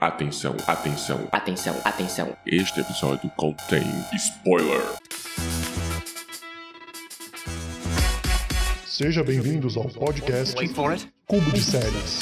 Atenção, atenção, Atenção, atenção. este episódio contém spoiler. Seja bem-vindos ao podcast. Cubo de Séries.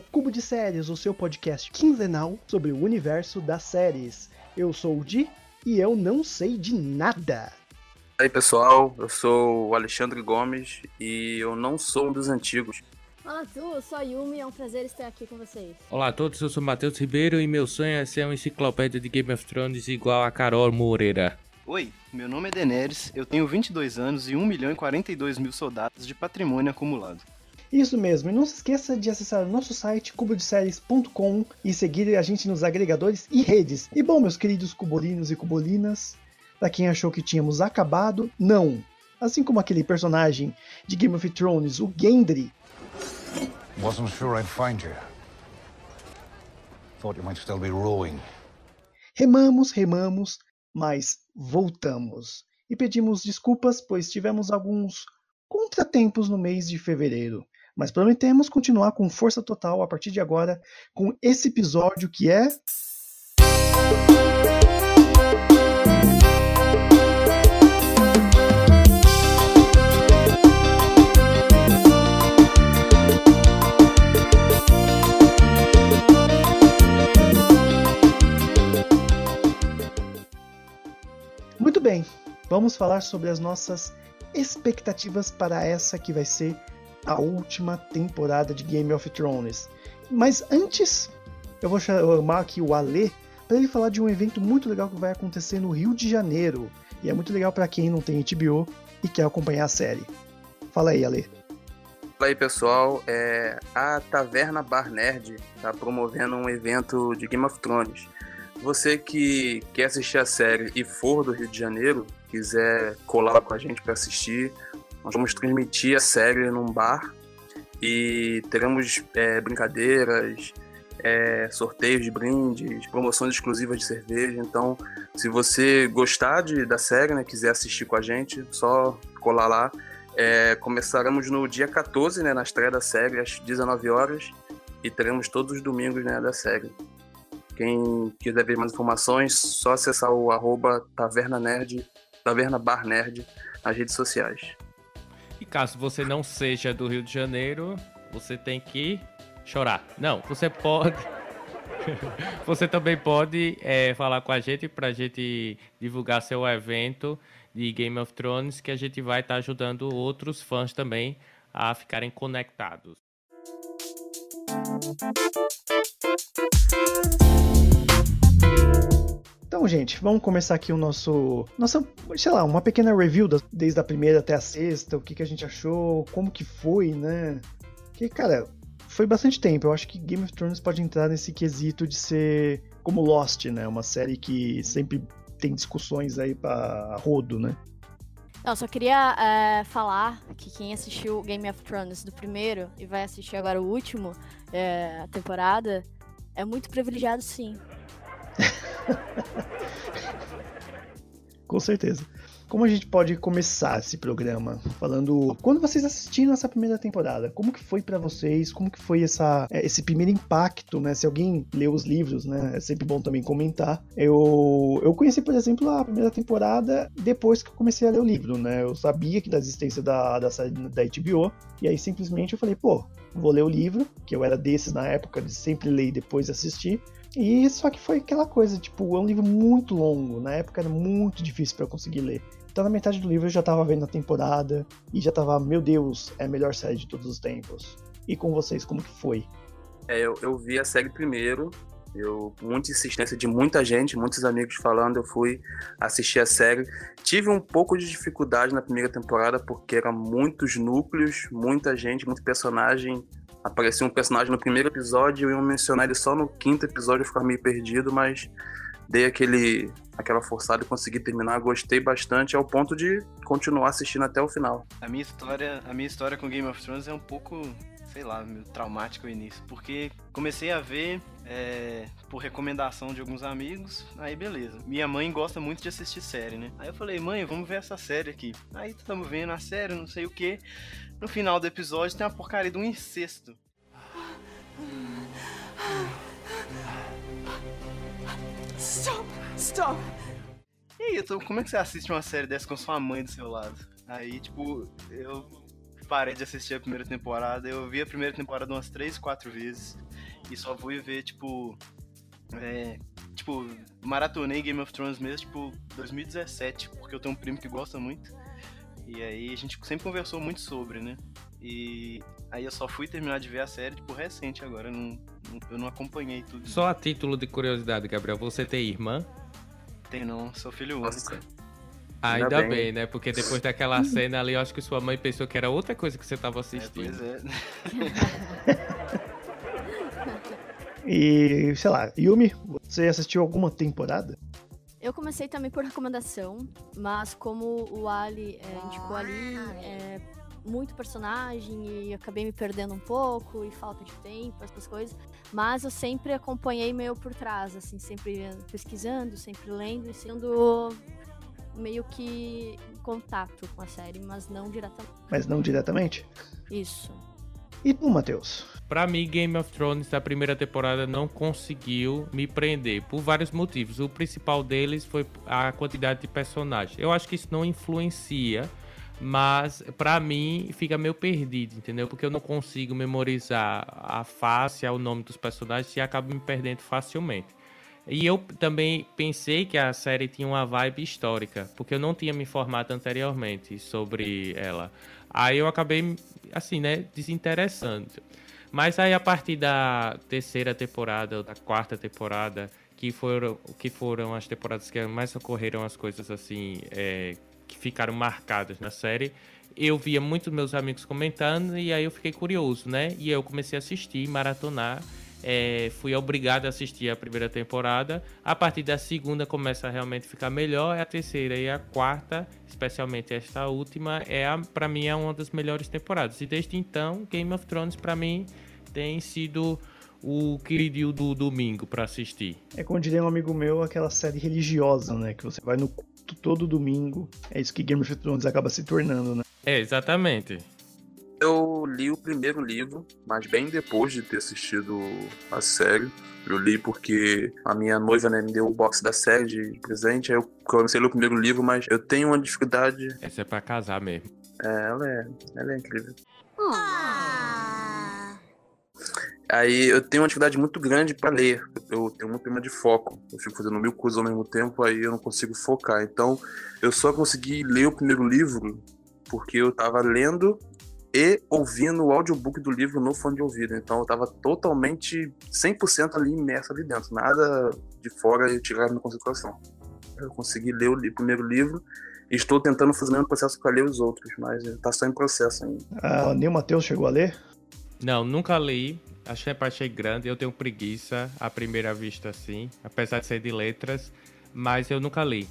Ao Cubo de Séries, o seu podcast quinzenal sobre o universo das séries. Eu sou o Di e eu não sei de nada. E aí pessoal, eu sou o Alexandre Gomes e eu não sou um dos antigos. Olá, tu, eu sou a Yumi, é um prazer estar aqui com vocês. Olá a todos, eu sou Matheus Ribeiro e meu sonho é ser uma enciclopédia de Game of Thrones igual a Carol Moreira. Oi, meu nome é Daenerys, eu tenho 22 anos e 1 milhão e 42 mil soldados de patrimônio acumulado. Isso mesmo, e não se esqueça de acessar o nosso site cubodeséries.com e seguir a gente nos agregadores e redes. E bom, meus queridos cubolinos e cubolinas, pra quem achou que tínhamos acabado, não. Assim como aquele personagem de Game of Thrones, o Gendry, Wasn't sure I'd find you. Thought you might still be rowing. Remamos, remamos, mas voltamos. E pedimos desculpas, pois tivemos alguns contratempos no mês de fevereiro. Mas prometemos continuar com força total a partir de agora com esse episódio que é. Muito bem, vamos falar sobre as nossas expectativas para essa que vai ser a última temporada de Game of Thrones. Mas antes, eu vou chamar aqui o Ale para ele falar de um evento muito legal que vai acontecer no Rio de Janeiro. E é muito legal para quem não tem HBO e quer acompanhar a série. Fala aí, Ale. Fala aí pessoal, é, a Taverna Bar Nerd está promovendo um evento de Game of Thrones. Você que quer assistir a série e for do Rio de Janeiro, quiser colar com a gente para assistir, nós vamos transmitir a série num bar e teremos é, brincadeiras, é, sorteios de brindes, promoções exclusivas de cerveja. Então, se você gostar de, da série, né, quiser assistir com a gente, só colar lá. É, começaremos no dia 14, né, na estreia da série, às 19 horas, e teremos todos os domingos né, da série. Quem quiser ver mais informações, só acessar o arroba Taverna Nerd, Taverna Bar Nerd nas redes sociais. Caso você não seja do Rio de Janeiro, você tem que chorar. Não, você pode. você também pode é, falar com a gente pra gente divulgar seu evento de Game of Thrones, que a gente vai estar ajudando outros fãs também a ficarem conectados. Então, gente, vamos começar aqui o nosso, nossa, sei lá, uma pequena review da- desde a primeira até a sexta, o que, que a gente achou, como que foi, né? Que, cara, foi bastante tempo. Eu acho que Game of Thrones pode entrar nesse quesito de ser como Lost, né? Uma série que sempre tem discussões aí pra rodo, né? Não, só queria é, falar que quem assistiu Game of Thrones do primeiro e vai assistir agora o último é, a temporada é muito privilegiado, sim. Com certeza. Como a gente pode começar esse programa falando quando vocês assistiram essa primeira temporada, como que foi pra vocês? Como que foi essa, é, esse primeiro impacto, né? Se alguém leu os livros, né? É sempre bom também comentar. Eu eu conheci, por exemplo, a primeira temporada depois que eu comecei a ler o livro, né? Eu sabia que da existência da, da série da HBO e aí simplesmente eu falei, pô, vou ler o livro, que eu era desses na época de sempre ler e depois assistir. E só que foi aquela coisa, tipo, é um livro muito longo. Na época era muito difícil eu conseguir ler. Então na metade do livro eu já tava vendo a temporada e já tava, meu Deus, é a melhor série de todos os tempos. E com vocês, como que foi? É, eu, eu vi a série primeiro, eu, muita insistência de muita gente, muitos amigos falando, eu fui assistir a série. Tive um pouco de dificuldade na primeira temporada, porque eram muitos núcleos, muita gente, muito personagem. Aparecia um personagem no primeiro episódio e eu ia mencionar ele só no quinto episódio, eu ficava meio perdido, mas dei aquele aquela forçada e consegui terminar, gostei bastante ao ponto de continuar assistindo até o final. A minha história, a minha história com Game of Thrones é um pouco, sei lá, meio traumática o início, porque comecei a ver é, por recomendação de alguns amigos, aí beleza. Minha mãe gosta muito de assistir série, né? Aí eu falei, mãe, vamos ver essa série aqui. Aí estamos vendo a série, não sei o que. No final do episódio tem uma porcaria de um incesto. Stop! Stop! E aí, então, como é que você assiste uma série dessa com sua mãe do seu lado? Aí, tipo, eu parei de assistir a primeira temporada. Eu vi a primeira temporada umas 3, 4 vezes. E só fui ver, tipo. É, tipo, maratonei Game of Thrones mesmo, tipo, 2017, porque eu tenho um primo que gosta muito. E aí a gente sempre conversou muito sobre, né? E aí eu só fui terminar de ver a série, tipo, recente agora. Eu não, eu não acompanhei tudo. Só a título de curiosidade, Gabriel, você tem irmã? Tem não, sou filho único. Ainda, Ainda bem. bem. né? Porque depois daquela cena ali, eu acho que sua mãe pensou que era outra coisa que você tava É, assistindo. pois é. E, sei lá, Yumi, você assistiu alguma temporada? Eu comecei também por recomendação, mas como o Ali é, indicou ali, é muito personagem e acabei me perdendo um pouco e falta de tempo, essas coisas. Mas eu sempre acompanhei meio por trás, assim, sempre pesquisando, sempre lendo e sendo meio que em contato com a série, mas não diretamente. Mas não diretamente? Isso. E tu, Matheus? Pra mim, Game of Thrones da primeira temporada não conseguiu me prender por vários motivos. O principal deles foi a quantidade de personagens. Eu acho que isso não influencia, mas pra mim fica meio perdido, entendeu? Porque eu não consigo memorizar a face, o nome dos personagens e acabo me perdendo facilmente. E eu também pensei que a série tinha uma vibe histórica, porque eu não tinha me informado anteriormente sobre ela. Aí eu acabei, assim, né, desinteressando. Mas aí a partir da terceira temporada, ou da quarta temporada, que foram, que foram as temporadas que mais ocorreram as coisas assim, é, que ficaram marcadas na série, eu via muitos meus amigos comentando e aí eu fiquei curioso, né? E eu comecei a assistir, maratonar. É, fui obrigado a assistir a primeira temporada. A partir da segunda começa a realmente ficar melhor. A terceira e a quarta, especialmente esta última, é para mim é uma das melhores temporadas. E desde então, Game of Thrones para mim tem sido o queridinho do domingo para assistir. É como diria um amigo meu, aquela série religiosa, né? Que você vai no culto todo domingo. É isso que Game of Thrones acaba se tornando, né? É, exatamente. Eu li o primeiro livro, mas bem depois de ter assistido a série. Eu li porque a minha noiva né, me deu o box da série de presente. Aí eu comecei a ler o primeiro livro, mas eu tenho uma dificuldade. Essa é para casar mesmo. É, ela é, ela é incrível. Aí eu tenho uma dificuldade muito grande para ler. Eu tenho muito problema de foco. Eu fico fazendo mil coisas ao mesmo tempo, aí eu não consigo focar. Então, eu só consegui ler o primeiro livro porque eu tava lendo e ouvindo o audiobook do livro no fone de ouvido. Então, eu tava totalmente 100% ali imerso ali dentro. Nada de fora e tirar minha concentração. Eu consegui ler o li- primeiro livro e estou tentando fazer o mesmo processo para ler os outros, mas tá só em processo ainda. Ah, nem o Matheus chegou a ler? Não, nunca li. Achei, achei grande. Eu tenho preguiça à primeira vista, assim. Apesar de ser de letras. Mas eu nunca li.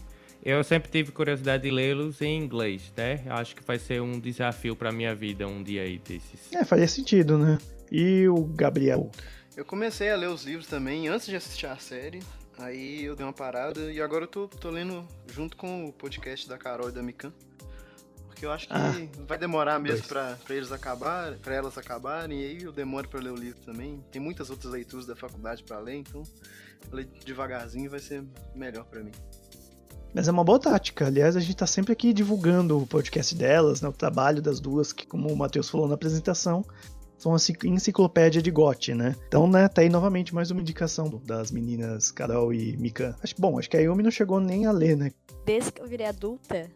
Eu sempre tive curiosidade de lê-los em inglês, né? Acho que vai ser um desafio pra minha vida um dia aí desses. É, faria sentido, né? E o Gabriel? Eu comecei a ler os livros também antes de assistir a série. Aí eu dei uma parada e agora eu tô, tô lendo junto com o podcast da Carol e da Mikan. Porque eu acho que Ah, vai demorar mesmo pra eles acabarem, pra elas acabarem, e aí eu demoro pra ler o livro também. Tem muitas outras leituras da faculdade pra ler, então ler devagarzinho vai ser melhor pra mim. Mas é uma boa tática. Aliás, a gente tá sempre aqui divulgando o podcast delas, né? O trabalho das duas, que, como o Matheus falou na apresentação, são a encicl- enciclopédia de GOT, né? Então, né, tá aí novamente mais uma indicação das meninas Carol e Mika. Acho, bom, acho que a Yumi não chegou nem a ler, né? Desde que eu virei adulta,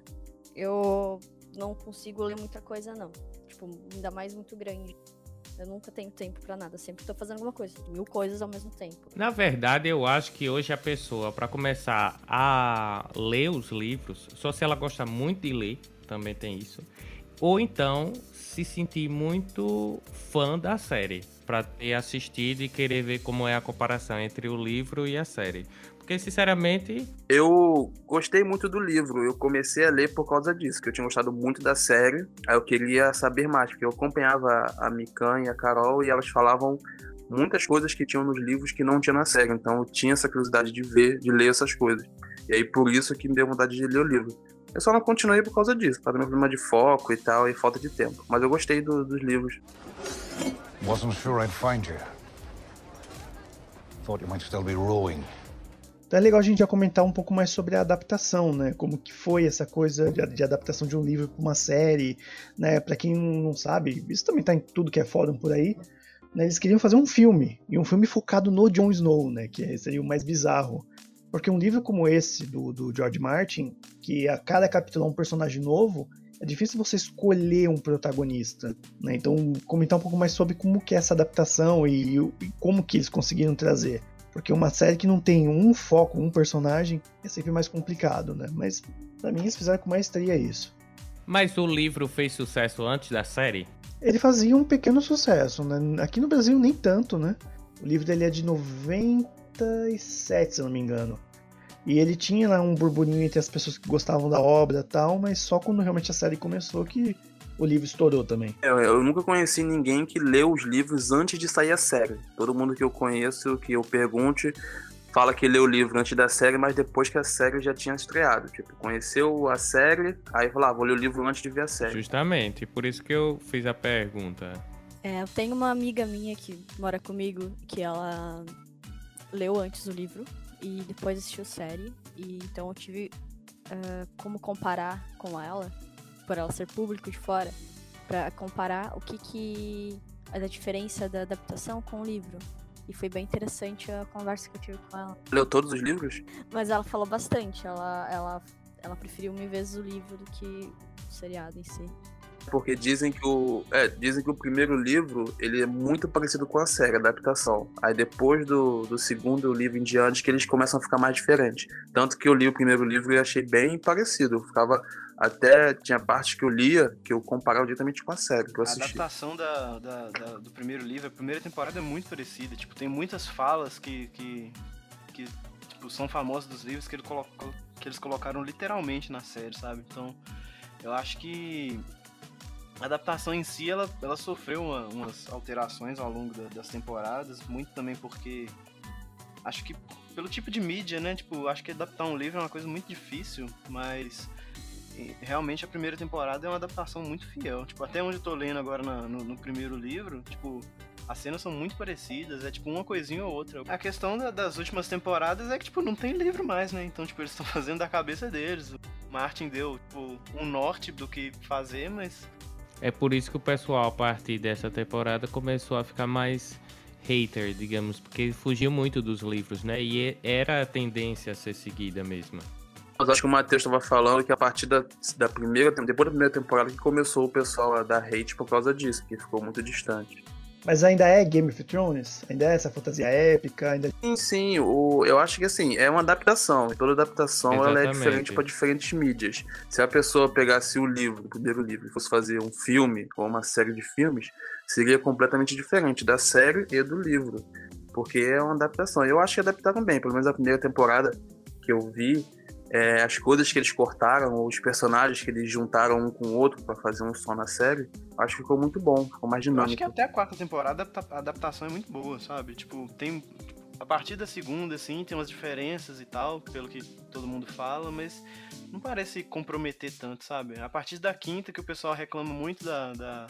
eu não consigo ler muita coisa, não. Tipo, ainda mais muito grande. Eu nunca tenho tempo pra nada, sempre tô fazendo alguma coisa, mil coisas ao mesmo tempo. Na verdade, eu acho que hoje a pessoa, pra começar a ler os livros, só se ela gosta muito de ler, também tem isso. ou então se sentir muito fã da série, para ter assistido e querer ver como é a comparação entre o livro e a série. Porque, sinceramente. Eu gostei muito do livro. Eu comecei a ler por causa disso, que eu tinha gostado muito da série. Aí eu queria saber mais, porque eu acompanhava a Mikan e a Carol e elas falavam muitas coisas que tinham nos livros que não tinha na série. Então eu tinha essa curiosidade de ver, de ler essas coisas. E aí por isso que me deu vontade de ler o livro. Eu só não continuei por causa disso, por causa do meu problema de foco e tal, e falta de tempo. Mas eu gostei do, dos livros. Wasn't sure I'd find you. Thought you might still be rowing. Então é legal a gente já comentar um pouco mais sobre a adaptação, né? Como que foi essa coisa de, de adaptação de um livro para uma série, né? Para quem não sabe, isso também tá em tudo que é fórum por aí. Né? Eles queriam fazer um filme, e um filme focado no Jon Snow, né? Que seria o mais bizarro. Porque um livro como esse, do, do George Martin, que a cada capítulo é um personagem novo, é difícil você escolher um protagonista. Né? Então, comentar um pouco mais sobre como que é essa adaptação e, e como que eles conseguiram trazer. Porque uma série que não tem um foco, um personagem, é sempre mais complicado, né? Mas pra mim eles fizeram com maestria isso. Mas o livro fez sucesso antes da série? Ele fazia um pequeno sucesso, né? Aqui no Brasil nem tanto, né? O livro dele é de 97, se não me engano. E ele tinha lá um burburinho entre as pessoas que gostavam da obra e tal, mas só quando realmente a série começou que o livro estourou também. Eu, eu, nunca conheci ninguém que leu os livros antes de sair a série. Todo mundo que eu conheço, que eu pergunte, fala que leu o livro antes da série, mas depois que a série já tinha estreado. Tipo, conheceu a série, aí falou, ah, vou ler o livro antes de ver a série. Justamente, por isso que eu fiz a pergunta. É, eu tenho uma amiga minha que mora comigo, que ela leu antes o livro e depois assistiu a série. E então eu tive uh, como comparar com ela por ela ser público de fora, para comparar o que que é a diferença da adaptação com o livro. E foi bem interessante a conversa que eu tive com ela. Leu todos os livros? Mas ela falou bastante. Ela, ela, ela preferiu mil vezes o livro do que o seriado em si. Porque dizem que o. É, dizem que o primeiro livro ele é muito parecido com a série, a adaptação. Aí depois do, do segundo livro em diante que eles começam a ficar mais diferentes. Tanto que eu li o primeiro livro e achei bem parecido. Eu ficava até tinha partes que eu lia que eu comparava diretamente com a série que eu assisti. A adaptação da, da, da, do primeiro livro, a primeira temporada é muito parecida. Tipo, tem muitas falas que, que, que tipo, são famosas dos livros que, ele colocou, que eles colocaram literalmente na série, sabe? Então, eu acho que a adaptação em si, ela, ela sofreu uma, umas alterações ao longo da, das temporadas, muito também porque acho que pelo tipo de mídia, né? Tipo, acho que adaptar um livro é uma coisa muito difícil, mas realmente a primeira temporada é uma adaptação muito fiel. Tipo, até onde eu tô lendo agora na, no, no, primeiro livro, tipo, as cenas são muito parecidas, é tipo uma coisinha ou outra. A questão da, das últimas temporadas é que, tipo, não tem livro mais, né? Então, tipo, eles estão fazendo da cabeça deles. O Martin deu, tipo, um norte do que fazer, mas. É por isso que o pessoal, a partir dessa temporada, começou a ficar mais hater, digamos, porque fugiu muito dos livros, né? E era a tendência a ser seguida mesmo. Mas acho que o Matheus estava falando que a partir da, da primeira, depois da primeira temporada que começou o pessoal a dar hate por causa disso, que ficou muito distante. Mas ainda é Game of Thrones? Ainda é essa fantasia épica? Ainda... Sim, sim. O, eu acho que assim, é uma adaptação. E toda adaptação ela é diferente para diferentes mídias. Se a pessoa pegasse o livro, o primeiro livro, e fosse fazer um filme ou uma série de filmes, seria completamente diferente da série e do livro. Porque é uma adaptação. Eu acho que adaptaram bem, pelo menos a primeira temporada que eu vi, é, as coisas que eles cortaram, os personagens que eles juntaram um com o outro para fazer um só na série, acho que ficou muito bom, ficou mais dinâmico. Eu acho que até a quarta temporada a adaptação é muito boa, sabe? Tipo, tem. A partir da segunda, assim, tem umas diferenças e tal, pelo que todo mundo fala, mas não parece comprometer tanto, sabe? A partir da quinta, que o pessoal reclama muito da, da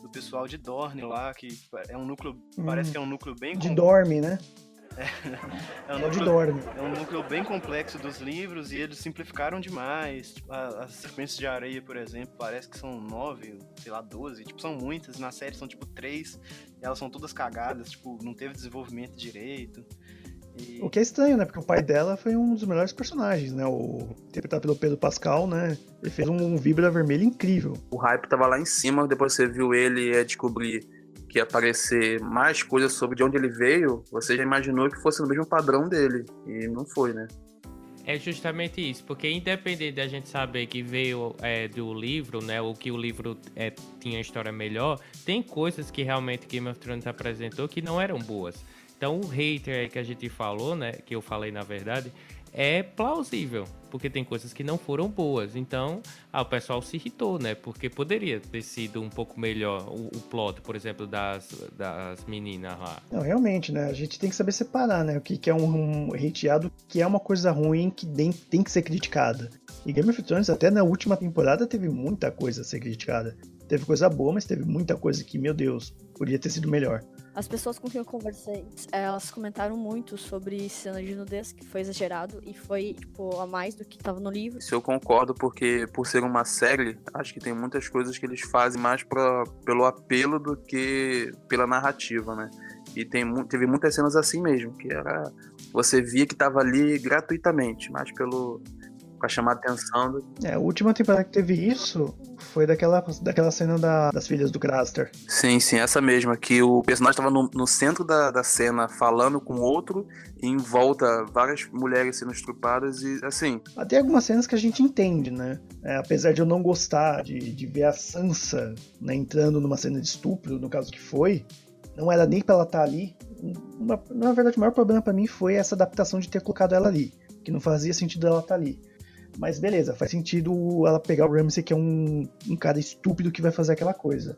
do pessoal de Dorne lá, que é um núcleo. Hum, parece que é um núcleo bem. De Dorme, né? É, é, um núcleo, é um núcleo bem complexo dos livros e eles simplificaram demais. Tipo, as serpentes de areia, por exemplo, parece que são nove, sei lá, doze. Tipo, são muitas. Na série são tipo três. elas são todas cagadas, tipo, não teve desenvolvimento direito. E... O que é estranho, né? Porque o pai dela foi um dos melhores personagens, né? O interpretado pelo Pedro Pascal, né? Ele fez um, um Vibra vermelho incrível. O hype tava lá em cima, depois você viu ele é descobrir que aparecer mais coisas sobre de onde ele veio, você já imaginou que fosse no mesmo padrão dele. E não foi, né? É justamente isso, porque independente da gente saber que veio é, do livro, né, ou que o livro é, tinha uma história melhor, tem coisas que realmente Game of Thrones apresentou que não eram boas. Então o hater que a gente falou, né, que eu falei na verdade, é plausível, porque tem coisas que não foram boas. Então, ah, o pessoal se irritou, né? Porque poderia ter sido um pouco melhor o, o plot, por exemplo, das, das meninas lá. Não, realmente, né? A gente tem que saber separar, né? O que, que é um, um hateado, que é uma coisa ruim que tem, que ser criticada. E Game of Thrones, até na última temporada, teve muita coisa a ser criticada. Teve coisa boa, mas teve muita coisa que, meu Deus, podia ter sido melhor. As pessoas com quem eu conversei, elas comentaram muito sobre cena de nudez, que foi exagerado e foi, tipo, a mais do que estava no livro. Isso eu concordo, porque por ser uma série, acho que tem muitas coisas que eles fazem mais pra, pelo apelo do que pela narrativa, né? E tem, teve muitas cenas assim mesmo, que era. Você via que tava ali gratuitamente, mais pelo, pra chamar a atenção. Do... É, a última temporada que teve isso foi daquela, daquela cena da, das filhas do Craster. Sim, sim, essa mesma, que o personagem tava no, no centro da, da cena falando com outro e em volta várias mulheres sendo estrupadas e assim. Até algumas cenas que a gente entende, né? É, apesar de eu não gostar de, de ver a Sansa né, entrando numa cena de estupro, no caso que foi, não era nem pra ela estar tá ali. Uma, na verdade, o maior problema para mim foi essa adaptação de ter colocado ela ali, que não fazia sentido ela estar tá ali. Mas beleza, faz sentido ela pegar o Ramsey, que é um, um cara estúpido que vai fazer aquela coisa.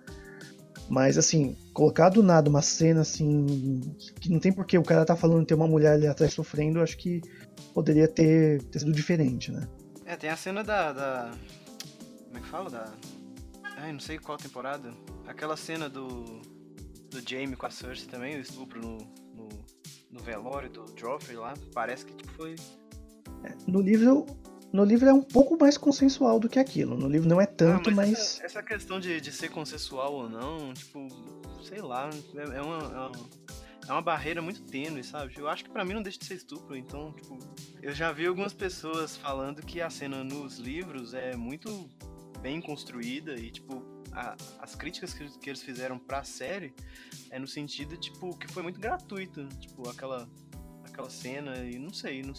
Mas assim, colocar do nada uma cena assim. que não tem porquê o cara tá falando ter uma mulher ali atrás sofrendo, acho que poderia ter, ter sido diferente, né? É, tem a cena da, da. Como é que fala? Da. Ai, não sei qual temporada. Aquela cena do. Do Jamie com a Cersei também, o estupro no, no, no velório do Joffrey lá. Parece que tipo foi. É, no livro no livro é um pouco mais consensual do que aquilo. No livro não é tanto, ah, mas. mas... Essa, essa, questão de, de ser consensual ou não, tipo, sei lá, é, é, uma, é, uma, é uma barreira muito tênue, sabe? Eu acho que para mim não deixa de ser estupro, então, tipo, eu já vi algumas pessoas falando que a cena nos livros é muito bem construída e, tipo, a, as críticas que, que eles fizeram pra série é no sentido, tipo, que foi muito gratuito. Tipo, aquela aquela cena e não sei, não,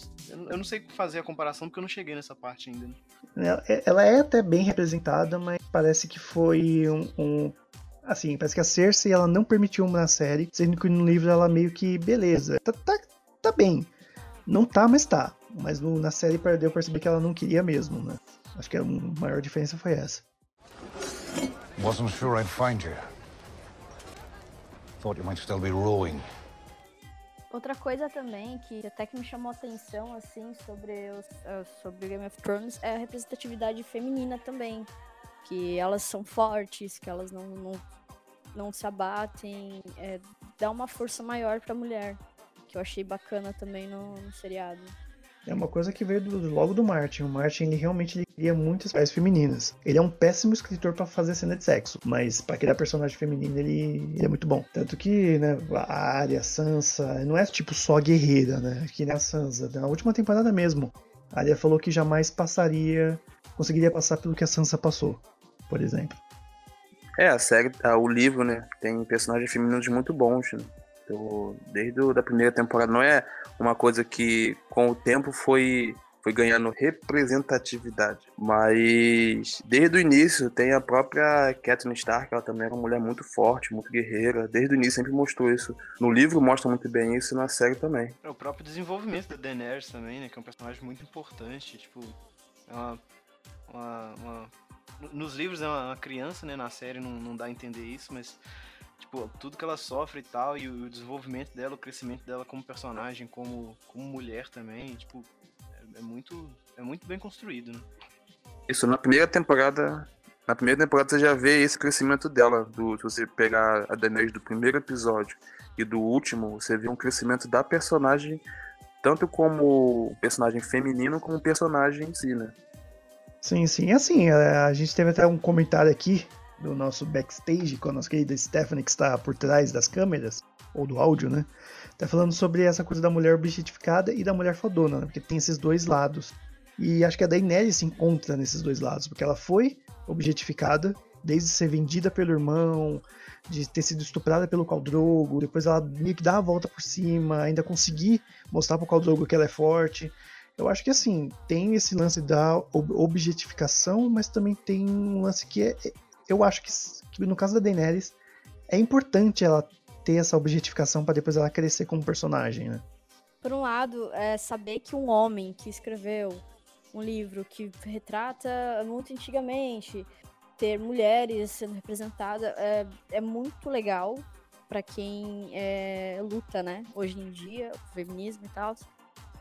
eu não sei fazer a comparação porque eu não cheguei nessa parte ainda. Né? Ela é até bem representada, mas parece que foi um, um assim, parece que a Cersei ela não permitiu uma na série, sendo que no livro ela meio que beleza, tá, tá, tá bem, não tá, mas tá. Mas no, na série perdeu perceber que ela não queria mesmo, né? Acho que a maior diferença foi essa. Wasn't sure I'd find you. Thought you might still be rowing. Outra coisa também que até que me chamou a atenção, assim, sobre, os, uh, sobre Game of Thrones é a representatividade feminina também. Que elas são fortes, que elas não, não, não se abatem, é, dá uma força maior pra mulher. Que eu achei bacana também no, no seriado. É uma coisa que veio do, logo do Martin. O Martin ele realmente ele cria muitas personagens femininas. Ele é um péssimo escritor para fazer cena de sexo, mas para criar personagem feminino ele, ele, é muito bom. Tanto que, né, a Arya, a Sansa, não é tipo só guerreira, né? Que nem a Sansa. Na última temporada mesmo, a Arya falou que jamais passaria, conseguiria passar pelo que a Sansa passou, por exemplo. É, a série, o livro, né, tem personagens femininos muito bons, né? Do, desde a da primeira temporada. Não é uma coisa que com o tempo foi foi ganhando representatividade. Mas desde o início tem a própria Catelyn Stark, ela também era uma mulher muito forte, muito guerreira. Desde o início sempre mostrou isso. No livro mostra muito bem isso e na série também. É o próprio desenvolvimento da Daenerys também, né? Que é um personagem muito importante. Tipo, é uma, uma, uma... Nos livros é uma criança, né? Na série não, não dá a entender isso, mas tipo, tudo que ela sofre e tal, e o desenvolvimento dela, o crescimento dela como personagem, como, como mulher também, tipo, é, é muito, é muito bem construído, né? Isso, na primeira temporada, na primeira temporada você já vê esse crescimento dela, do, se você pegar a Daenerys do primeiro episódio e do último, você vê um crescimento da personagem, tanto como personagem feminino, como personagem em si, né? Sim, sim. Assim, a gente teve até um comentário aqui do nosso backstage com a nossa querida Stephanie, que está por trás das câmeras, ou do áudio, né? Tá falando sobre essa coisa da mulher objetificada e da mulher fodona, né? Porque tem esses dois lados. E acho que a Daenerys se encontra nesses dois lados, porque ela foi objetificada, desde ser vendida pelo irmão, de ter sido estuprada pelo Caldrogo, depois ela meio que dá a volta por cima, ainda conseguir mostrar pro Caldrogo que ela é forte. Eu acho que assim, tem esse lance da ob- objetificação, mas também tem um lance que é. Eu acho que, que no caso da Daenerys, é importante ela ter essa objetificação pra depois ela crescer como personagem, né? Por um lado, é saber que um homem que escreveu um livro que retrata muito antigamente ter mulheres sendo representadas é, é muito legal para quem é, luta, né? Hoje em dia, o feminismo e tal.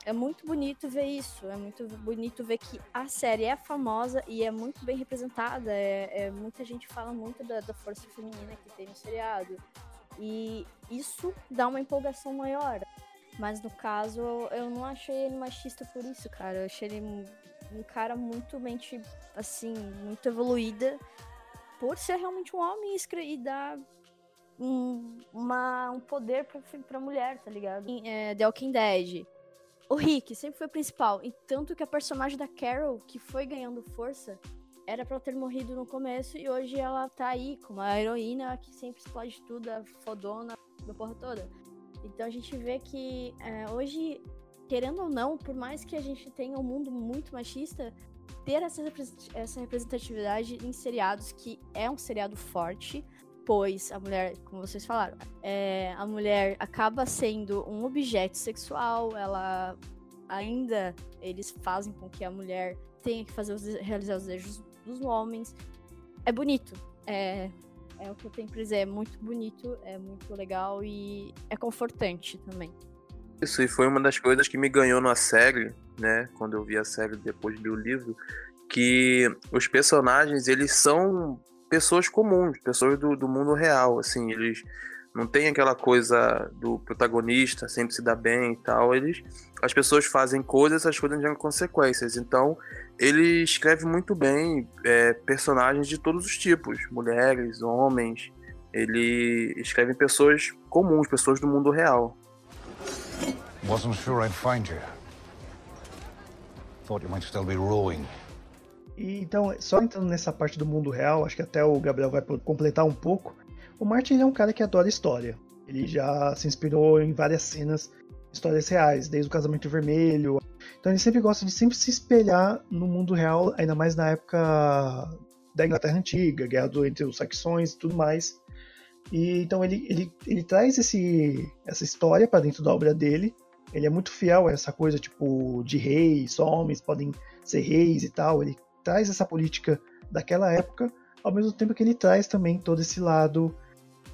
É muito bonito ver isso. É muito bonito ver que a série é famosa e é muito bem representada. É, é- muita gente fala muito da, da força feminina que tem no seriado. E isso dá uma empolgação maior. Mas no caso, eu não achei ele machista por isso, cara. Eu achei ele um, um cara muito mente, assim, muito evoluída por ser realmente um homem e dar um, uma, um poder pra, pra mulher, tá ligado? Em é, The Walking Dead. O Rick sempre foi o principal. E tanto que a personagem da Carol, que foi ganhando força, era pra ela ter morrido no começo e hoje ela tá aí como a heroína que sempre explode tudo, a fodona da porra toda. Então a gente vê que é, hoje, querendo ou não, por mais que a gente tenha um mundo muito machista, ter essa representatividade em seriados, que é um seriado forte, pois a mulher, como vocês falaram, é, a mulher acaba sendo um objeto sexual, ela ainda eles fazem com que a mulher tenha que fazer os, realizar os desejos dos homens. É bonito, é, é o que eu tenho pra dizer, é muito bonito, é muito legal e é confortante também. Isso, e foi uma das coisas que me ganhou na série, né? Quando eu vi a série depois de ler o livro, que os personagens, eles são pessoas comuns, pessoas do, do mundo real, assim, eles não tem aquela coisa do protagonista sempre se dar bem e tal, eles as pessoas fazem coisas, essas coisas têm consequências, então ele escreve muito bem é, personagens de todos os tipos, mulheres, homens, ele escreve pessoas comuns, pessoas do mundo real. Wasn't sure I'd find you. Thought you might still be rowing. E, então, só entrando nessa parte do mundo real, acho que até o Gabriel vai completar um pouco. O Martin é um cara que adora história. Ele já se inspirou em várias cenas, histórias reais, desde o Casamento Vermelho. Então ele sempre gosta de sempre se espelhar no mundo real, ainda mais na época da Inglaterra Antiga, guerra entre os saxões e tudo mais. E então ele, ele, ele traz esse, essa história para dentro da obra dele. Ele é muito fiel a essa coisa tipo de reis, só homens podem ser reis e tal. Ele traz essa política daquela época, ao mesmo tempo que ele traz também todo esse lado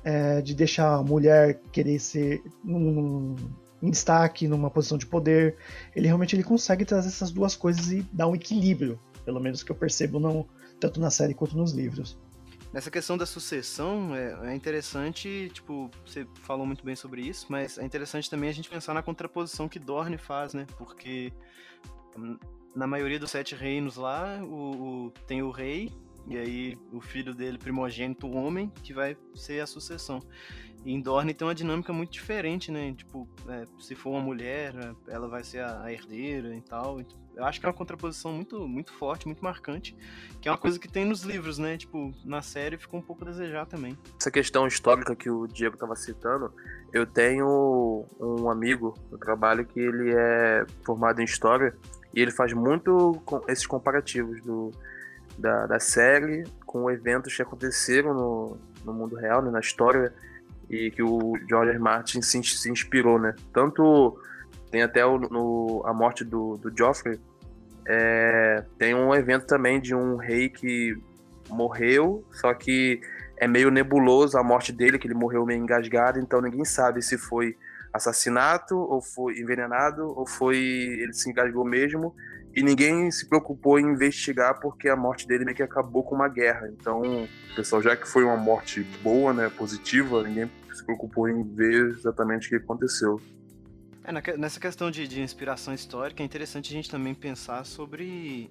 é, de deixar a mulher querer ser num- em destaque, numa posição de poder. Ele realmente ele consegue trazer essas duas coisas e dar um equilíbrio, pelo menos que eu percebo não, tanto na série quanto nos livros. Nessa questão da sucessão, é, é interessante, tipo, você falou muito bem sobre isso, mas é interessante também a gente pensar na contraposição que Dorne faz, né? Porque hum, na maioria dos sete reinos lá, o, o- tem o rei, e aí o filho dele, primogênito, o homem, que vai ser a sucessão. E em Dorne tem uma dinâmica muito diferente, né? Tipo, é, se for uma mulher, é, ela vai ser a, a herdeira e tal. Eu acho que é uma contraposição muito, muito forte, muito marcante, que é uma coisa que tem nos livros, né? Tipo, na série ficou um pouco a desejar também. essa questão histórica que o Diego estava citando, eu tenho um amigo no trabalho que ele é formado em história e ele faz muito esses comparativos do, da, da série com eventos que aconteceram no, no mundo real, né, na história, e que o George. Martin se, se inspirou, né? Tanto tem até o, no, a morte do, do Joffrey, é, tem um evento também de um rei que morreu, só que é meio nebuloso a morte dele, que ele morreu meio engasgado, então ninguém sabe se foi assassinato, ou foi envenenado, ou foi ele se engasgou mesmo, e ninguém se preocupou em investigar porque a morte dele meio que acabou com uma guerra. Então, pessoal, já que foi uma morte boa, né, positiva, ninguém se preocupou em ver exatamente o que aconteceu. É, nessa questão de, de inspiração histórica, é interessante a gente também pensar sobre.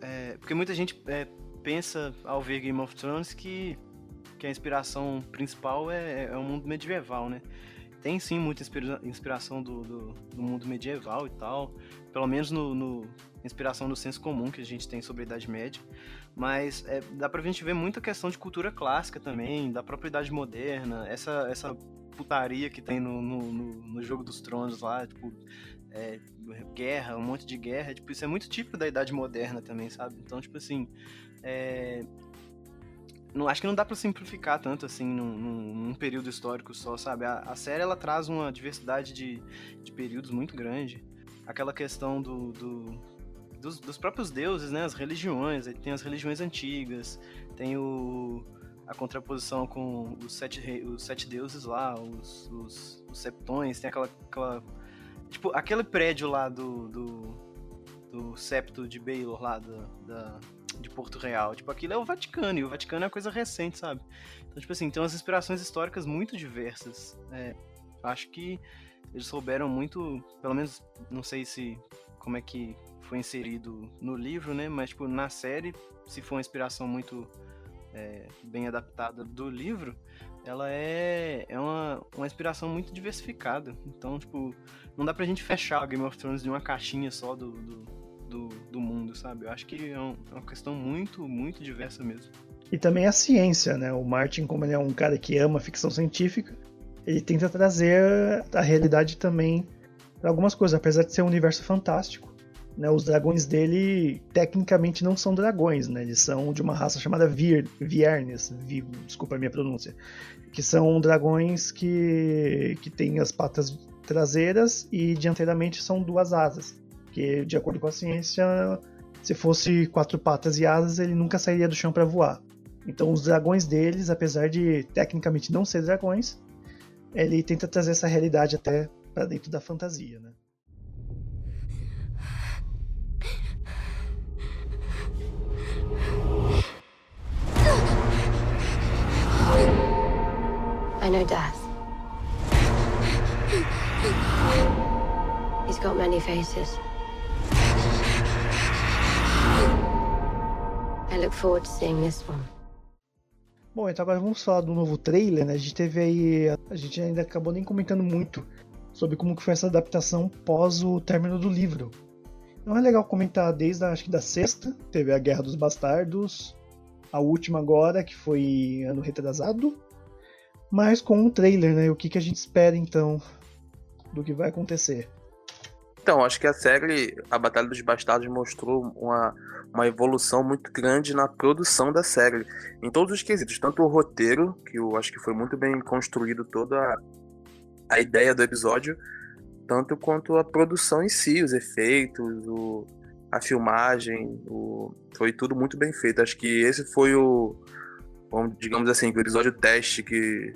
é, porque muita gente é, pensa ao ver Game of Thrones que, que a inspiração principal é, é o mundo medieval, né? Tem sim muita inspira- inspiração do, do, do mundo medieval e tal, pelo menos no, no- inspiração do senso comum que a gente tem sobre a Idade Média. Mas é, dá pra gente ver muita questão de cultura clássica também, da própria Idade Moderna, essa, essa putaria que tem no, no, no, Jogo dos Tronos lá, tipo, é, guerra, um monte de guerra, tipo, isso é muito típico da Idade Moderna também, sabe? Então, tipo assim, é, não, acho que não dá para simplificar tanto assim num, num, num, período histórico só, sabe? A, a, série ela traz uma diversidade de, de períodos muito grande. Aquela questão do, do dos, dos, próprios deuses, né? As religiões. Tem as religiões antigas, tem o, a contraposição com os sete, os sete deuses lá, os, os, os septões, tem aquela, aquela. Tipo, aquele prédio lá do. do, do septo de Baylor lá, da, da de Porto Real. Tipo, aquilo é o Vaticano, e o Vaticano é uma coisa recente, sabe? Então, tipo assim, tem umas inspirações históricas muito diversas. É, acho que eles souberam muito, pelo menos, não sei se como é que foi inserido no livro, né? Mas, tipo, na série, se for uma inspiração muito é, bem adaptada do livro, ela é, é uma, uma inspiração muito diversificada. Então, tipo, não dá pra gente fechar o Game of Thrones de uma caixinha só do, do, do, do mundo, sabe? Eu acho que é, um, é uma questão muito, muito diversa mesmo. E também a ciência, né? O Martin, como ele é um cara que ama ficção científica, ele tenta trazer a realidade também para algumas coisas, apesar de ser um universo fantástico. Né, os dragões dele tecnicamente não são dragões, né? Eles são de uma raça chamada Vir, Viernes, Vi, desculpa a minha pronúncia, que são dragões que, que têm as patas traseiras e dianteiramente são duas asas. Que, de acordo com a ciência, se fosse quatro patas e asas, ele nunca sairia do chão para voar. Então, os dragões deles, apesar de tecnicamente não ser dragões, ele tenta trazer essa realidade até para dentro da fantasia, né? I know death. He's got many faces. I look forward to seeing this one. Bom, então agora vamos falar do novo trailer, né? A gente teve aí. A gente ainda acabou nem comentando muito sobre como que foi essa adaptação pós o término do livro. Então é legal comentar desde acho que da sexta, teve a Guerra dos Bastardos, a última agora, que foi ano retrasado, mas com um trailer, né? O que, que a gente espera então do que vai acontecer? Então, acho que a série, a Batalha dos Bastardos, mostrou uma, uma evolução muito grande na produção da série, em todos os quesitos, tanto o roteiro, que eu acho que foi muito bem construído toda a, a ideia do episódio, tanto quanto a produção em si, os efeitos, o, a filmagem, o, foi tudo muito bem feito. Acho que esse foi o, digamos assim, o episódio teste que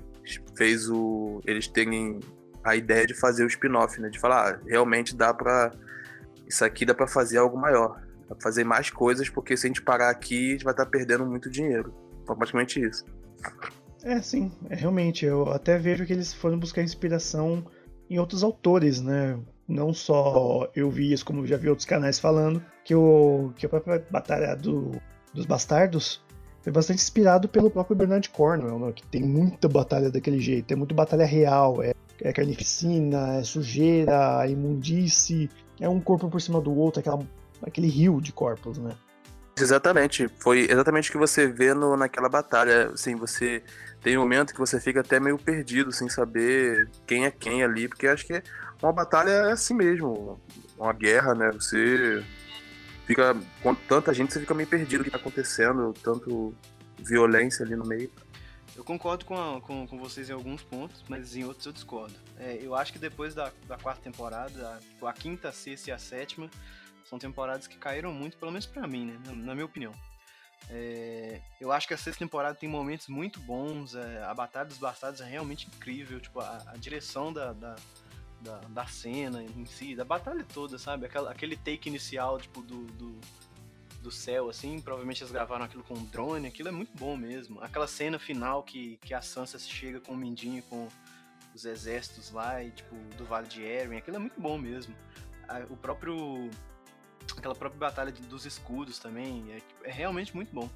fez o, eles terem a ideia de fazer o spin-off, né? De falar, ah, realmente dá pra. Isso aqui dá pra fazer algo maior. Dá pra fazer mais coisas, porque se a gente parar aqui, a gente vai estar tá perdendo muito dinheiro. Praticamente isso. É, sim, é, realmente. Eu até vejo que eles foram buscar inspiração em outros autores, né? Não só eu vi isso, como já vi outros canais falando, que, o, que a própria Batalha do, dos Bastardos foi bastante inspirado pelo próprio Bernard Cornwell, né? que tem muita batalha daquele jeito, é muito batalha real, é é carnificina, é sujeira, é imundice, é um corpo por cima do outro, aquela, aquele rio de corpos, né? Exatamente, foi exatamente o que você vê no, naquela batalha, assim, você tem um momento que você fica até meio perdido, sem saber quem é quem ali, porque acho que uma batalha é assim mesmo, uma guerra, né, você fica, com tanta gente, você fica meio perdido o que tá acontecendo, tanto violência ali no meio. Eu concordo com, a, com, com vocês em alguns pontos, mas em outros eu discordo. É, eu acho que depois da, da quarta temporada, a, tipo, a, quinta, a sexta e a sétima são temporadas que caíram muito, pelo menos para mim, né? Na, na, minha opinião. É, eu acho que a sexta temporada tem momentos muito bons, é, a Batalha dos Bastardos é realmente incrível, tipo, a, a direção da, da, da, da, cena em si, da batalha toda, sabe? Aquela, aquele take inicial, tipo, do, do do céu, assim. Provavelmente eles gravaram aquilo com um drone. Aquilo é muito bom mesmo. Aquela cena final que, que a Sansa chega com o Mindinho com os exércitos lá e, tipo, do Vale de Erin. Aquilo é muito bom mesmo. O próprio... Aquela própria batalha dos escudos também é, é realmente muito bom.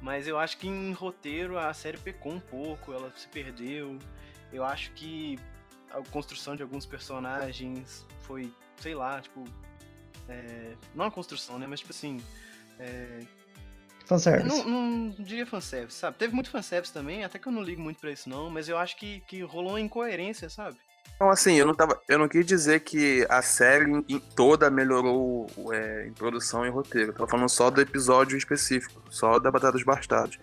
Mas eu acho que em roteiro a série pecou um pouco, ela se perdeu. Eu acho que a construção de alguns personagens foi, sei lá, tipo. É, não a construção, né? Mas tipo assim. É, Fanservice. Não, não diria fanservice, sabe? Teve muito fanservice também, até que eu não ligo muito pra isso não, mas eu acho que, que rolou uma incoerência, sabe? Então, assim, eu não, tava, eu não quis dizer que a série em toda melhorou é, em produção e roteiro. Eu tava falando só do episódio específico, só da Batalha dos Bastardos.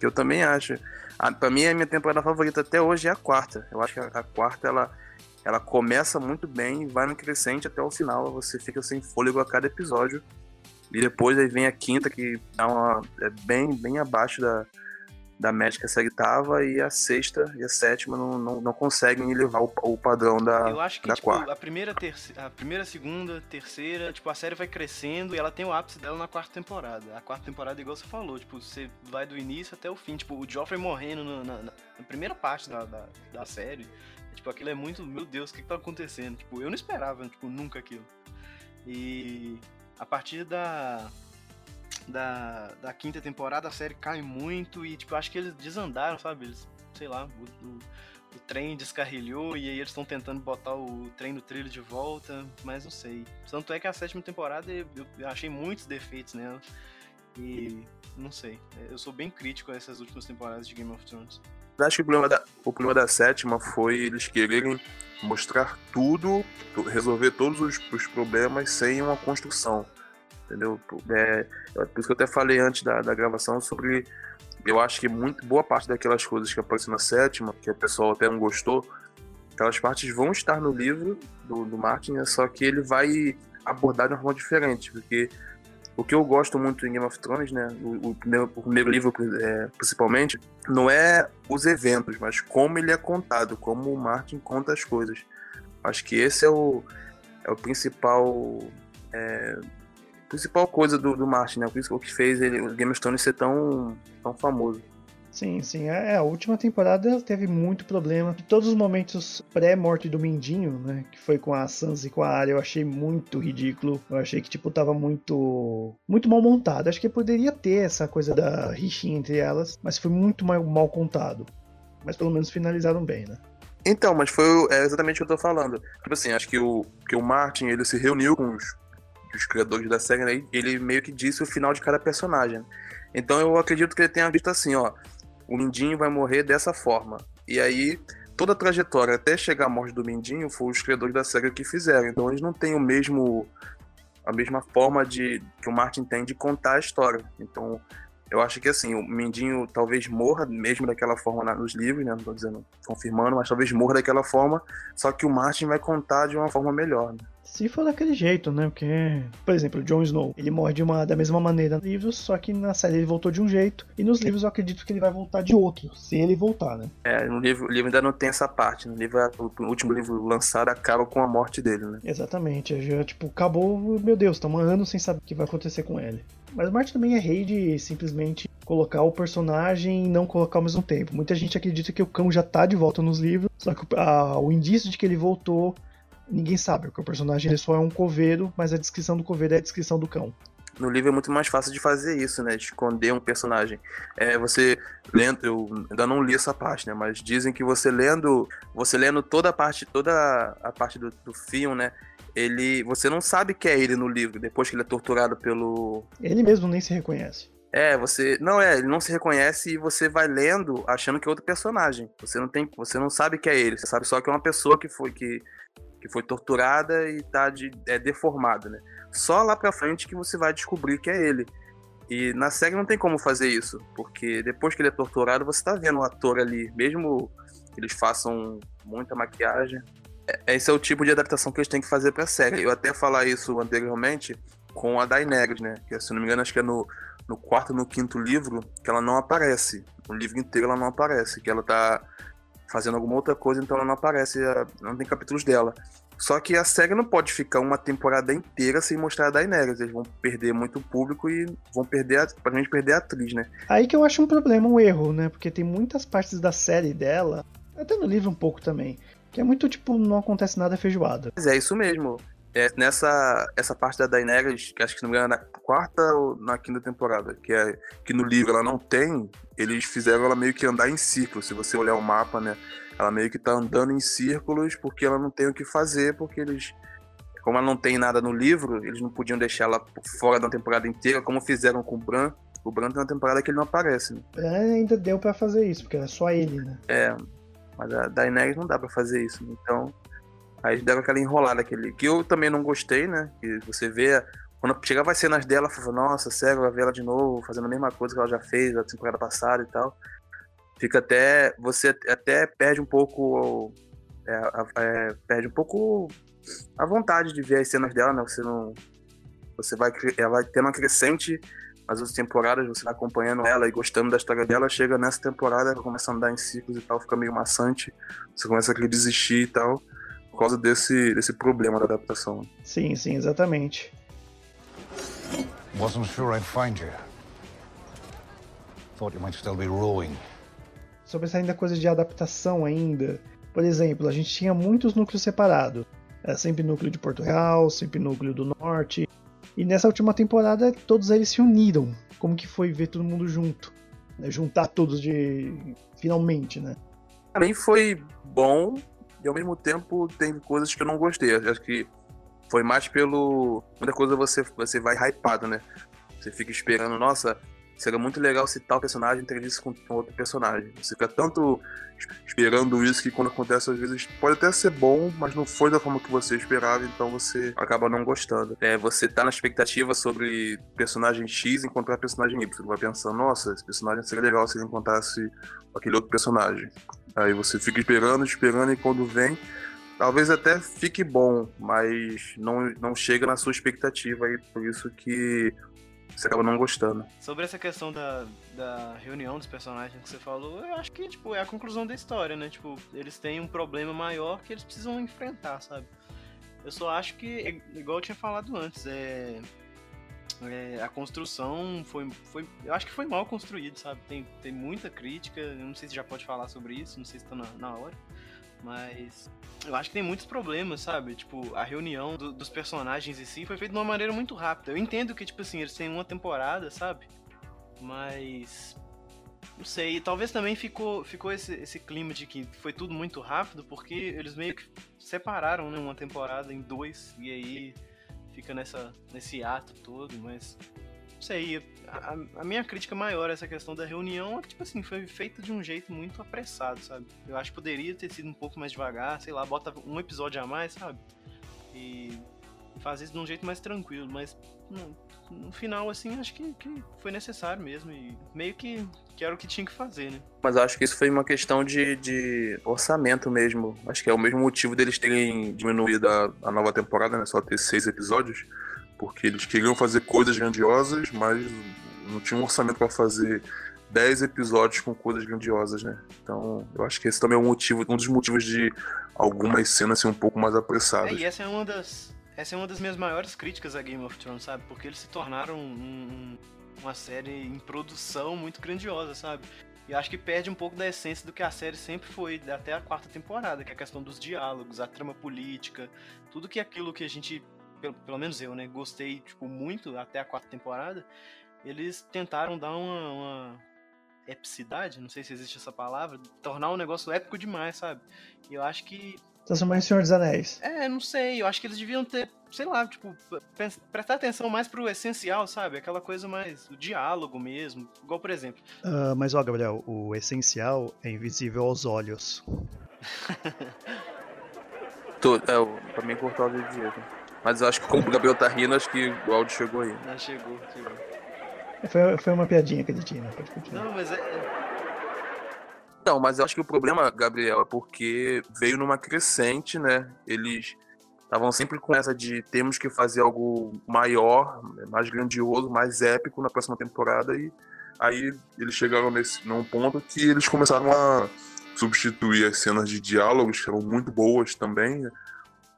Que eu também acho. A, pra mim, a minha temporada favorita até hoje é a quarta. Eu acho que a, quarta, ela, ela começa muito bem, vai no crescente até o final. Você fica sem fôlego a cada episódio. E depois aí vem a quinta, que dá uma, é bem, bem abaixo da, da média que a série tava, e a sexta e a sétima não, não, não conseguem elevar o, o padrão da, Eu acho que, da tipo, quarta. a primeira, terce- a primeira, segunda, terceira, tipo, a série vai crescendo e ela tem o ápice dela na quarta temporada. A quarta temporada, igual você falou, tipo, você vai do início até o fim. Tipo, o Joffrey morrendo na, na- na primeira parte da, da, da série. Tipo, aquilo é muito, meu Deus, o que, que tá acontecendo? Tipo, eu não esperava, tipo, nunca aquilo. E a partir da, da, da quinta temporada a série cai muito e, tipo, acho que eles desandaram, sabe? Eles, sei lá, o, o, o trem descarrilhou e aí eles estão tentando botar o trem no trilho de volta, mas não sei. Tanto é que a sétima temporada eu, eu achei muitos defeitos nela e não sei. Eu sou bem crítico a essas últimas temporadas de Game of Thrones. Acho que o problema, da, o problema da sétima foi eles quererem mostrar tudo, tu- resolver todos os, os problemas sem uma construção. Entendeu? É, é por isso que eu até falei antes da, da gravação sobre. Eu acho que muito boa parte daquelas coisas que aparecem na sétima, que o pessoal até não gostou, aquelas partes vão estar no livro do, do Martin, né, só que ele vai abordar de uma forma diferente, porque o que eu gosto muito em Game of Thrones, né, o, o primeiro, o primeiro livro é, principalmente, não é os eventos, mas como ele é contado, como o Martin conta as coisas. Acho que esse é o, é o principal é, principal coisa do, do Martin, né? O que fez ele, o Game of Thrones ser tão, tão famoso. Sim, sim. É, a última temporada teve muito problema. Todos os momentos pré-morte do Mindinho, né? Que foi com a Sansa e com a Arya, eu achei muito ridículo. Eu achei que, tipo, tava muito. muito mal montado. Acho que poderia ter essa coisa da rixinha entre elas, mas foi muito mal, mal contado. Mas pelo menos finalizaram bem, né? Então, mas foi é exatamente o que eu tô falando. Tipo assim, acho que o, que o Martin ele se reuniu com os, os criadores da série, né? Ele meio que disse o final de cada personagem. Então eu acredito que ele tenha visto assim, ó. O Mindinho vai morrer dessa forma. E aí, toda a trajetória até chegar à morte do Mindinho foi os criadores da série que fizeram. Então eles não têm o mesmo. a mesma forma de que o Martin tem de contar a história. Então, eu acho que assim, o Mindinho talvez morra mesmo daquela forma nos livros, né? Não tô dizendo, confirmando, mas talvez morra daquela forma, só que o Martin vai contar de uma forma melhor, né? Se for daquele jeito, né? Porque, por exemplo, o Jon Snow, ele morre de uma, da mesma maneira nos livros, só que na série ele voltou de um jeito, e nos livros eu acredito que ele vai voltar de outro, se ele voltar, né? É, no livro, o livro ainda não tem essa parte. No livro, o último livro lançado acaba com a morte dele, né? Exatamente, já, tipo, acabou, meu Deus, estamos anos sem saber o que vai acontecer com ele. Mas o Martin também é rei de simplesmente colocar o personagem e não colocar ao mesmo tempo. Muita gente acredita que o cão já tá de volta nos livros, só que a- o indício de que ele voltou, ninguém sabe, porque o personagem ele só é um coveiro, mas a descrição do coveiro é a descrição do cão. No livro é muito mais fácil de fazer isso, né? De esconder um personagem. É, você lendo, eu ainda não li essa parte, né? Mas dizem que você lendo, você lendo toda a parte, toda a parte do, do filme, né? Ele, você não sabe que é ele no livro depois que ele é torturado pelo. Ele mesmo nem se reconhece. É, você não é, ele não se reconhece e você vai lendo achando que é outro personagem. Você não tem, você não sabe que é ele. Você sabe só que é uma pessoa que foi que que foi torturada e tá de, é deformada, né? Só lá pra frente que você vai descobrir que é ele. E na série não tem como fazer isso, porque depois que ele é torturado, você tá vendo o ator ali, mesmo que eles façam muita maquiagem. É- Esse é o tipo de adaptação que eles têm que fazer pra série. Eu até falar isso anteriormente com a Daenerys, né? Que se não me engano, acho que é no, no quarto no quinto livro que ela não aparece. No livro inteiro ela não aparece, que ela tá fazendo alguma outra coisa, então ela não aparece, ela- não tem capítulos dela. Só que a série não pode ficar uma temporada inteira sem mostrar a Daenerys. Eles vão perder muito público e vão perder, a, praticamente perder a atriz, né? Aí que eu acho um problema, um erro, né? Porque tem muitas partes da série dela, até no livro um pouco também, que é muito tipo, não acontece nada feijoada. Mas é isso mesmo. É, nessa essa parte da Daenerys, que acho que se não me engano é na quarta ou na quinta temporada, que é que no livro ela não tem, eles fizeram ela meio que andar em círculos. Se você olhar o mapa, né? Ela meio que tá andando em círculos porque ela não tem o que fazer, porque eles. Como ela não tem nada no livro, eles não podiam deixar ela fora da temporada inteira, como fizeram com o Bran, O Bran tem uma temporada que ele não aparece, né? Bran ainda deu pra fazer isso, porque era só ele, né? É, mas a Daenerys não dá pra fazer isso, né? então aí deram aquela enrolada aquele que eu também não gostei, né? Que você vê quando chegava as cenas dela, falava, nossa, sério, vai ver ela de novo, fazendo a mesma coisa que ela já fez na temporada passada e tal. Fica até. Você até perde um pouco. É, é, perde um pouco a vontade de ver as cenas dela, né? Você não. Você vai. Ela vai tendo uma crescente as outras temporadas, você vai acompanhando ela e gostando da história dela, chega nessa temporada, ela começa a andar em ciclos e tal, fica meio maçante, você começa a querer desistir e tal, causa desse, desse problema da adaptação. Sim, sim, exatamente. Wasn't sure I'd find you. Thought you might still be rowing. Sobre essa ainda coisa de adaptação ainda. Por exemplo, a gente tinha muitos núcleos separados. Era sempre núcleo de Portugal, sempre núcleo do norte. E nessa última temporada todos eles se uniram. Como que foi ver todo mundo junto? né? Juntar todos de. Finalmente, né? Pra mim foi bom e ao mesmo tempo tem coisas que eu não gostei. Acho que foi mais pelo. Muita coisa você, você vai hypado, né? Você fica esperando, nossa, seria muito legal se tal personagem entrevista com outro personagem. Você fica tanto esperando isso que quando acontece às vezes pode até ser bom, mas não foi da forma que você esperava, então você acaba não gostando. É, você tá na expectativa sobre personagem X encontrar personagem Y. Você vai pensando, nossa, esse personagem seria legal se ele encontrasse aquele outro personagem. Aí você fica esperando, esperando, e quando vem, talvez até fique bom, mas não, não chega na sua expectativa aí, por isso que você acaba não gostando. Sobre essa questão da, da reunião dos personagens que você falou, eu acho que, tipo, é a conclusão da história, né? Tipo, eles têm um problema maior que eles precisam enfrentar, sabe? Eu só acho que, igual eu tinha falado antes, é... é, a construção foi, foi. Eu acho que foi mal construído, sabe? Tem, tem muita crítica, eu não sei se já pode falar sobre isso, não sei se tá na, na hora. Mas eu acho que tem muitos problemas, sabe? Tipo, a reunião do- dos personagens em si foi feita de uma maneira muito rápida. Eu entendo que, tipo assim, eles têm uma temporada, sabe? Mas. Não sei, talvez também ficou, ficou esse, esse clima de que foi tudo muito rápido, porque eles meio que separaram né, uma temporada em dois, e aí fica nessa, nesse ato todo, mas. Sei, a, a minha crítica maior a essa questão da reunião é que, tipo assim, foi feita de um jeito muito apressado, sabe? Eu acho que poderia ter sido um pouco mais devagar, sei lá, bota um episódio a mais, sabe? E faz isso de um jeito mais tranquilo, mas no, no final, assim, acho que, que foi necessário mesmo e meio que, que era o que tinha que fazer, né? Mas acho que isso foi uma questão de, de orçamento mesmo. Acho que é o mesmo motivo deles terem diminuído a, a nova temporada, né? Só ter seis episódios. Porque eles queriam fazer coisas grandiosas, mas não tinham um orçamento para fazer dez episódios com coisas grandiosas, né? Então, eu acho que esse também é um motivo, um dos motivos de algumas cenas serem um pouco mais É, apressadas. e essa é uma das. Essa é uma das minhas maiores críticas a Game of Thrones, sabe? Porque eles se tornaram um- um- uma série em produção muito grandiosa, sabe? E acho que perde um pouco da essência do que a série sempre foi, até a quarta temporada, que é a questão dos diálogos, a trama política, tudo que aquilo que a gente, pelo, pelo menos eu, né, gostei, tipo, muito até a quarta temporada, eles tentaram dar uma, uma epicidade, não sei se existe essa palavra, tornar um negócio épico demais, sabe? E eu acho que Transformar em Senhor dos Anéis. é, não sei, eu acho que eles deviam ter, sei lá, tipo, prestar atenção mais pro essencial, sabe? Aquela coisa mais, o diálogo mesmo. Igual, por exemplo, Ah, mas ó, Gabriel, o essencial é invisível aos olhos. Tô, é, pra mim cortou o áudio de Diego. Mas eu acho que como o Gabriel tá rindo, acho que o áudio chegou aí. né, chegou, chegou. Foi, foi uma piadinha que ele tinha, né? Pode continuar. Não, mas é. é- Não, mas eu acho que o problema, Gabriel, é porque veio numa crescente, né? Eles estavam sempre com essa de temos que fazer algo maior, mais grandioso, mais épico na próxima temporada e aí eles chegaram nesse num ponto que eles começaram a substituir as cenas de diálogos que eram muito boas também né,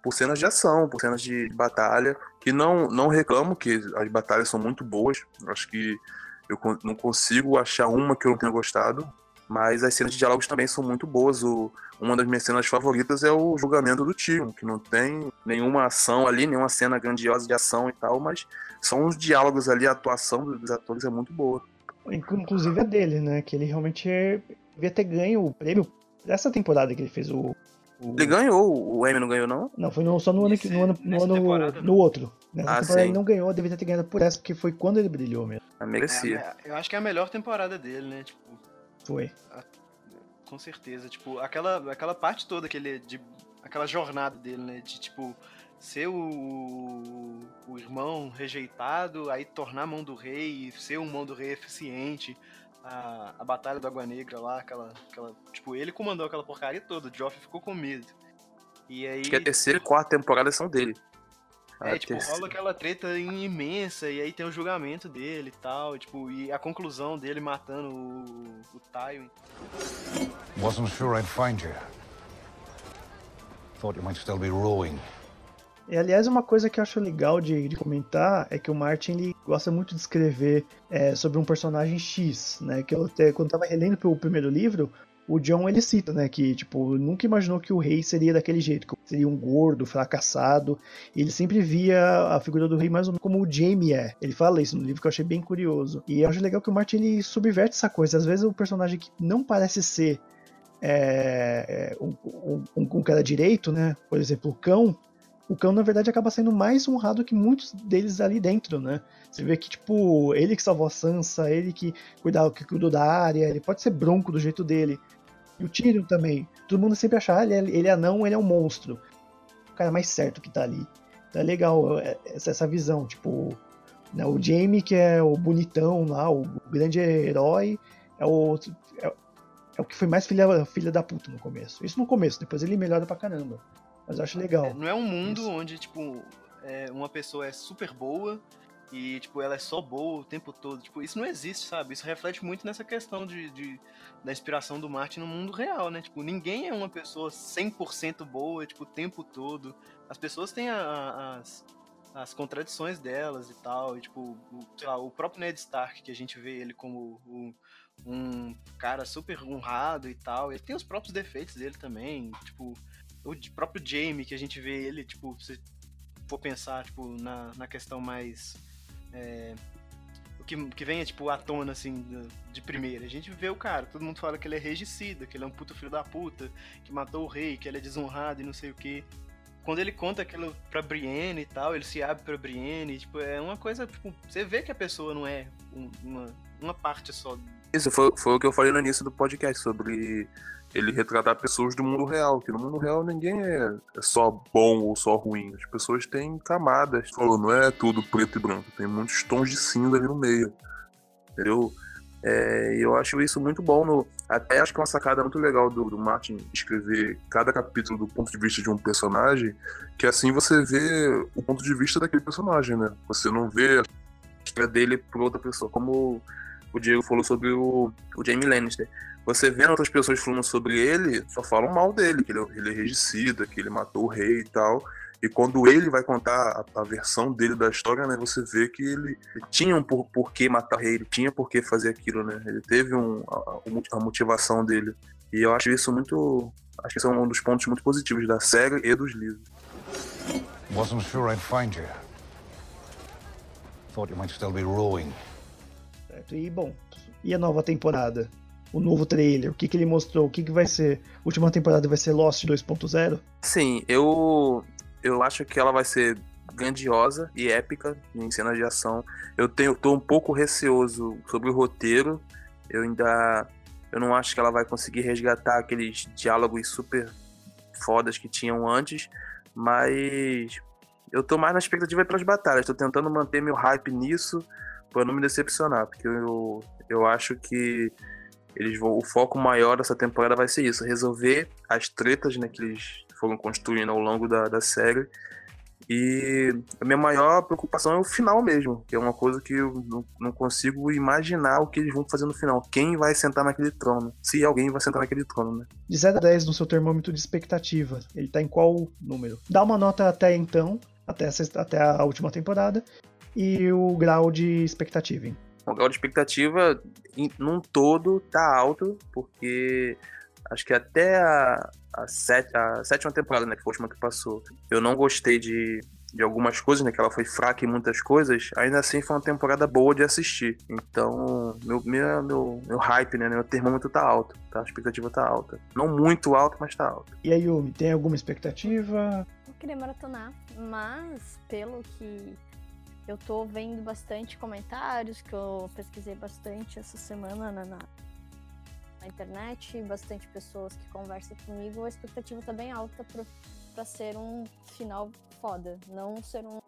por cenas de ação, por cenas de batalha, que não não reclamo que as batalhas são muito boas. Acho que eu não consigo achar uma que eu não tenha gostado. Mas as cenas de diálogos também são muito boas. O, uma das minhas cenas favoritas é o julgamento do tio, que não tem nenhuma ação ali, nenhuma cena grandiosa de ação e tal, mas são os diálogos ali, a atuação dos atores é muito boa. Inclu- Inclusive a dele, né? Que ele realmente é- devia ter ganho o prêmio dessa temporada que ele fez o. o- Ele ganhou, o Emmy não ganhou, não? Não, foi no- só no ano, que- no ano, no, ano no outro. Nessa Ah, temporada sim. ele não ganhou, deveria ter ganhado por essa, porque foi quando ele brilhou mesmo. A merecia. É, eu acho que é a melhor temporada dele, né? Tipo, Foi. com certeza. Tipo, aquela, aquela parte toda que ele. De, aquela jornada dele, né? De tipo. Ser o, o irmão rejeitado, aí tornar a mão do rei, e ser um mão do rei eficiente. A, a batalha do Água Negra lá, aquela, aquela. Tipo, ele comandou aquela porcaria toda, o Joffrey ficou com medo. E aí. Acho que a terceira e quarta temporada são dele. A É, tipo, terceira- rola aquela treta imensa, e aí tem o julgamento dele e tal, tipo, e a conclusão dele matando o, o Tywin. Wasn't sure I'd find you. Thought you might still be rowing. E, aliás, uma coisa que eu acho legal de, de comentar é que o Martin ele gosta muito de escrever é, sobre um personagem X, né? Que eu até, quando tava relendo o primeiro livro, o John ele cita, né? Que, tipo, nunca imaginou que o rei seria daquele jeito, que seria um gordo, fracassado. Ele sempre via a figura do rei mais ou menos como o Jaime é. Ele fala isso no livro que eu achei bem curioso. E eu acho legal que o Martin ele subverte essa coisa. Às vezes o personagem que não parece ser é, é, um, um, um cara direito, né? Por exemplo, o cão. O cão, na verdade, acaba sendo mais honrado que muitos deles ali dentro, né? Você vê que, tipo, ele que salvou a Sansa, ele que cuidava, que cuidou da área, ele pode ser bronco do jeito dele. E o Tyrion também. Todo mundo sempre acha, ah, ele é, ele é anão, ele é um monstro. O cara mais certo que tá ali. Então é legal essa, essa visão, tipo, né, o Jaime, que é o bonitão lá, o, o grande herói, é o, é, é o que foi mais filha, filha da puta no começo. Isso no começo, depois ele melhora pra caramba. Mas eu acho legal. É, não é um mundo onde, tipo, é, uma pessoa é super boa e, tipo, ela é só boa o tempo todo. Tipo, isso não existe, sabe? Isso reflete muito nessa questão de, de da inspiração do Martin no mundo real, né? Tipo, ninguém é uma pessoa 100% boa, tipo, o tempo todo. As pessoas têm a- a- as, as contradições delas e tal. E, tipo, o, sei lá, o próprio Ned Stark, que a gente vê ele como o- um cara super honrado e tal, ele tem os próprios defeitos dele também. Tipo, o próprio Jamie, que a gente vê ele, tipo, se for pensar, tipo, na, na questão mais. é, o que, que vem, tipo, à tona, assim, de, primeira. A gente vê o cara, todo mundo fala que ele é regicida, que ele é um puto filho da puta, que matou o rei, que ele é desonrado e não sei o que. Quando ele conta aquilo pra Brienne e tal, ele se abre pra Brienne, tipo, é uma coisa, tipo, você vê que a pessoa não é um- uma, uma parte só. Isso foi, foi o que eu falei no início do podcast, sobre ele retratar pessoas do mundo real, que no mundo real ninguém é, é só bom ou só ruim. As pessoas têm camadas. Falou, não é tudo preto e branco, tem muitos tons de cinza ali no meio. Entendeu? É, eu acho isso muito bom. No, até acho que é uma sacada muito legal do, do Martin escrever cada capítulo do ponto de vista de um personagem, que assim você vê o ponto de vista daquele personagem, né? Você não vê a história dele por outra pessoa. Como o Diego falou sobre o, o Jamie Lannister. Você vendo outras pessoas falando sobre ele, só falam mal dele, que ele, é- ele é regicida, que ele matou o rei e tal. E quando ele vai contar a, a versão dele da história, né, você vê que ele, tinha um por, porquê matar o rei, ele tinha por que fazer aquilo, né? Ele teve um, a, a motivação dele. E eu acho isso muito. Acho que isso é um dos pontos muito positivos da série e dos livros. Wasn't sure I'd find you. Thought you might still be rowing. Certo? E bom, e a nova temporada? O novo trailer, o que, que ele mostrou? O que, que vai ser? A última temporada vai ser Lost 2.0? Sim, eu eu acho que ela vai ser grandiosa e épica em cenas de ação. Eu tenho tô um pouco receoso sobre o roteiro. Eu ainda eu não acho que ela vai conseguir resgatar aqueles diálogos super fodas que tinham antes, mas eu tô mais na expectativa pelas batalhas. Tô tentando manter meu hype nisso para não me decepcionar, porque eu, eu acho que eles vão, o foco maior dessa temporada vai ser isso, resolver as tretas né, que eles foram construindo ao longo da, da série. E a minha maior preocupação é o final mesmo, que é uma coisa que eu não, não consigo imaginar o que eles vão fazer no final. Quem vai sentar naquele trono? Se alguém vai sentar naquele trono, né? De 0 a 10 no seu termômetro de expectativa, ele tá em qual número? Dá uma nota até então, até, a sexta- até a última temporada, e o grau de expectativa, hein? O grau de expectativa, em, num todo, tá alto, porque acho que até a, a, set, a sétima temporada, né, que foi a última que passou, eu não gostei de, de algumas coisas, né, que ela foi fraca em muitas coisas, ainda assim foi uma temporada boa de assistir. Então, meu, meu, meu, meu hype, né, meu termômetro tá alto, tá? A expectativa tá alta. Não muito alto, mas tá alto. E aí, Yumi, tem alguma expectativa? querer maratonar, mas pelo que eu tô vendo bastante comentários, que eu pesquisei bastante essa semana na, na, na internet, bastante pessoas que conversam comigo, a expectativa tá bem alta pra, pra ser um final foda, não ser um,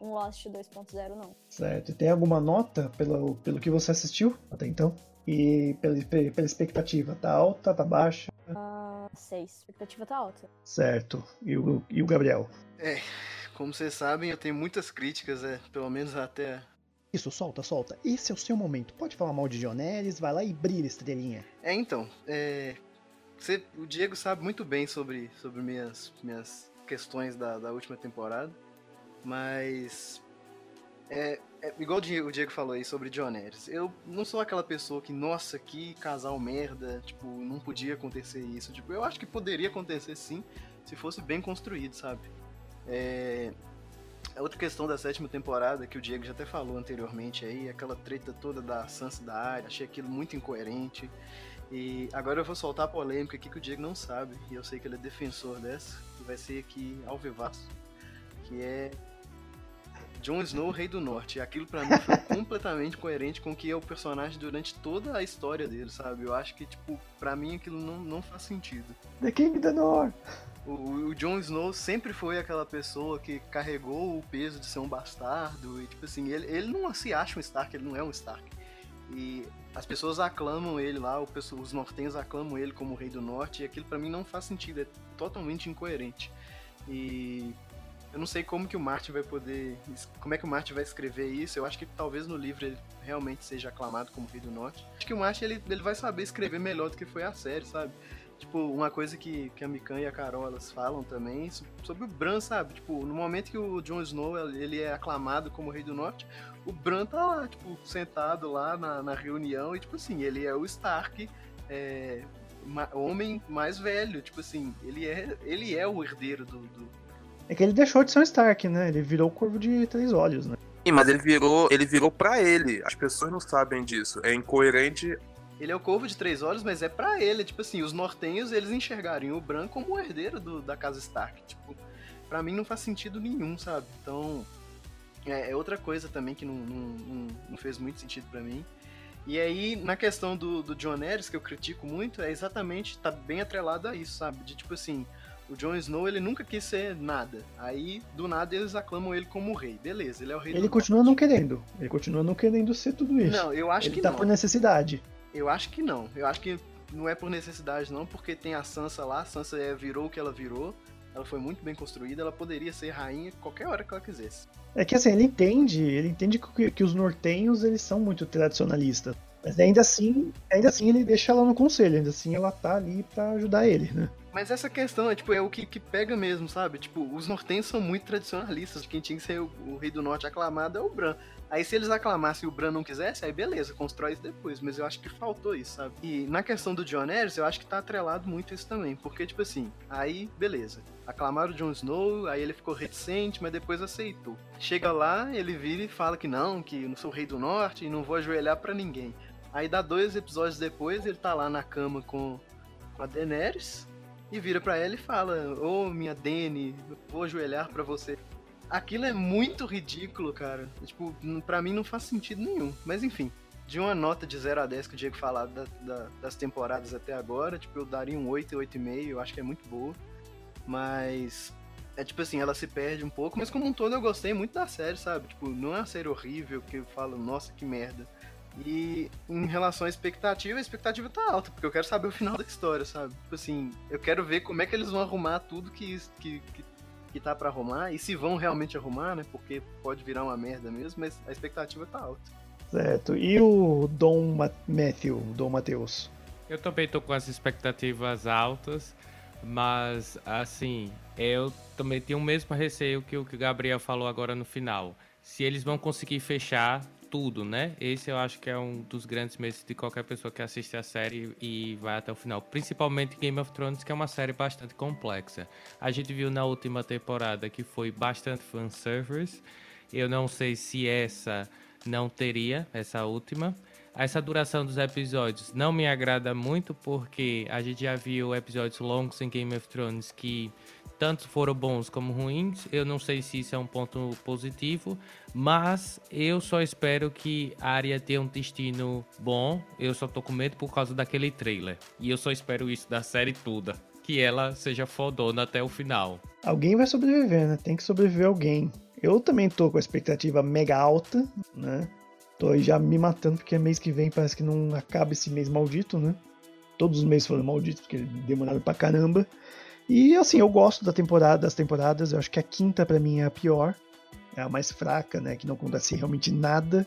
um Lost 2.0, não. Certo. E tem alguma nota pelo, pelo que você assistiu até então? E pela, pela expectativa, tá alta, tá baixa? Uh, seis. A expectativa tá alta. Certo. E o, e o Gabriel? É, como vocês sabem, eu tenho muitas críticas, é, pelo menos até. Isso, solta, solta. Esse é o seu momento. Pode falar mal de Dionelis, vai lá e brilha, estrelinha. É, então, é, você, o Diego sabe muito bem sobre, sobre minhas, minhas questões da, da última temporada, mas é, é, igual o Diego, o Diego falou aí sobre Harris, eu não sou aquela pessoa que, nossa, que casal merda, tipo, não podia acontecer isso. Tipo, eu acho que poderia acontecer sim, se fosse bem construído, sabe? É, outra questão da sétima temporada, que o Diego já até falou anteriormente aí, aquela treta toda da Sansa da área, achei aquilo muito incoerente. E agora eu vou soltar a polêmica aqui que o Diego não sabe, e eu sei que ele é defensor dessa, que vai ser aqui ao vivaço, que é Jon Snow, Rei do Norte. Aquilo para mim foi completamente coerente com o que é o personagem durante toda a história dele, sabe? Eu acho que, tipo, para mim aquilo não, não faz sentido. The King of the North! O, o Jon Snow sempre foi aquela pessoa que carregou o peso de ser um bastardo. E, tipo assim, ele, ele não se acha um Stark, ele não é um Stark. E as pessoas aclamam ele lá, os nortenhos aclamam ele como Rei do Norte. E aquilo para mim não faz sentido, é totalmente incoerente. E eu não sei como que o Martin vai poder. Como é que o Martin vai escrever isso. Eu acho que talvez no livro ele realmente seja aclamado como Rei do Norte. Acho que o Martin ele, ele vai saber escrever melhor do que foi a série, sabe? Tipo, uma coisa que, que a Mikan e a Carol elas falam também sobre o Bran, sabe? Tipo, no momento que o Jon Snow ele é aclamado como Rei do Norte, o Bran tá lá, tipo, sentado lá na, na reunião e, tipo assim, ele é o Stark. É, homem mais velho, tipo assim, ele é, ele é o herdeiro do, do, é que ele deixou de ser um Stark, né? Ele virou o Corvo de Três Olhos, né? Sim, mas ele virou, ele virou para ele. As pessoas não sabem disso. É incoerente. Ele é o Corvo de Três Olhos, mas é para ele. Tipo assim, os nortenhos, eles enxergarem o Bran como o herdeiro do, da casa Stark. Tipo, pra mim não faz sentido nenhum, sabe? Então, é, é outra coisa também que não, não, não fez muito sentido para mim. E aí, na questão do, do John Harris, que eu critico muito, é exatamente, tá bem atrelado a isso, sabe? De tipo assim, o Jon Snow, ele nunca quis ser nada. Aí, do nada, eles aclamam ele como rei. Beleza, ele é o rei Ele continua não querendo. Ele continua não querendo ser tudo isso. Não, eu acho ele que tá não. por necessidade. Eu acho que não. Eu acho que não é por necessidade, não, porque tem a Sansa lá. A Sansa é, virou o que ela virou. Ela foi muito bem construída. Ela poderia ser rainha qualquer hora que ela quisesse. É que assim, ele entende, ele entende que, que os nortenhos eles são muito tradicionalistas. Mas ainda assim, ainda assim ele deixa ela no conselho, ainda assim ela tá ali para ajudar ele, né? Mas essa questão é, tipo, é o que, que pega mesmo, sabe? Tipo, os nortenhos são muito tradicionalistas. Quem tinha que ser o, o, rei do norte aclamado é o Bran. Aí se eles aclamassem e o Bran não quisesse, aí beleza, constrói isso depois. Mas eu acho que faltou isso, sabe? E na questão do John Harris, eu acho que tá atrelado muito isso também. Porque, tipo assim, aí, beleza. Aclamaram o Jon Snow, aí ele ficou reticente, mas depois aceitou. Chega lá, ele vira e fala que não, que não sou o rei do norte e não vou ajoelhar para ninguém. Aí dá dois episódios depois, ele tá lá na cama com a Daenerys e vira para ela e fala: Ô oh, minha Dany, vou ajoelhar para você. Aquilo é muito ridículo, cara. Tipo, pra mim não faz sentido nenhum. Mas enfim, de uma nota de 0 a 10 que o Diego falar da, da, das temporadas até agora, tipo, eu daria um 8 e 8,5, eu acho que é muito boa. Mas é tipo assim, ela se perde um pouco, mas como um todo eu gostei muito da série, sabe? Tipo, não é uma série horrível que eu falo, nossa, que merda. E em relação à expectativa, a expectativa tá alta, porque eu quero saber o final da história, sabe? Tipo assim, eu quero ver como é que eles vão arrumar tudo que, que, que, que tá para arrumar, e se vão realmente arrumar, né? Porque pode virar uma merda mesmo, mas a expectativa tá alta. Certo. E o Dom Matthew, Dom Mateus? Eu também tô com as expectativas altas, mas assim, eu também tenho o mesmo receio que o que o Gabriel falou agora no final. Se eles vão conseguir fechar tudo, né? Esse eu acho que é um dos grandes medos de qualquer pessoa que assiste a série e vai até o final. Principalmente Game of Thrones, que é uma série bastante complexa. A gente viu na última temporada que foi bastante fanservice. Eu não sei se essa não teria, essa última. Essa duração dos episódios não me agrada muito porque a gente já viu episódios longos em Game of Thrones que tanto foram bons como ruins. Eu não sei se isso é um ponto positivo, mas eu só espero que a Arya tenha um destino bom. Eu só tô com medo por causa daquele trailer. E eu só espero isso da série toda. Que ela seja fodona até o final. Alguém vai sobreviver, né? Tem que sobreviver alguém. Eu também tô com a expectativa mega alta, né? Tô já me matando porque mês que vem parece que não acaba esse mês maldito, né? Todos os meses foram malditos porque demoraram pra caramba. E assim, eu gosto da temporada, das temporadas. Eu acho que a quinta para mim é a pior, é a mais fraca, né? Que não acontece realmente nada.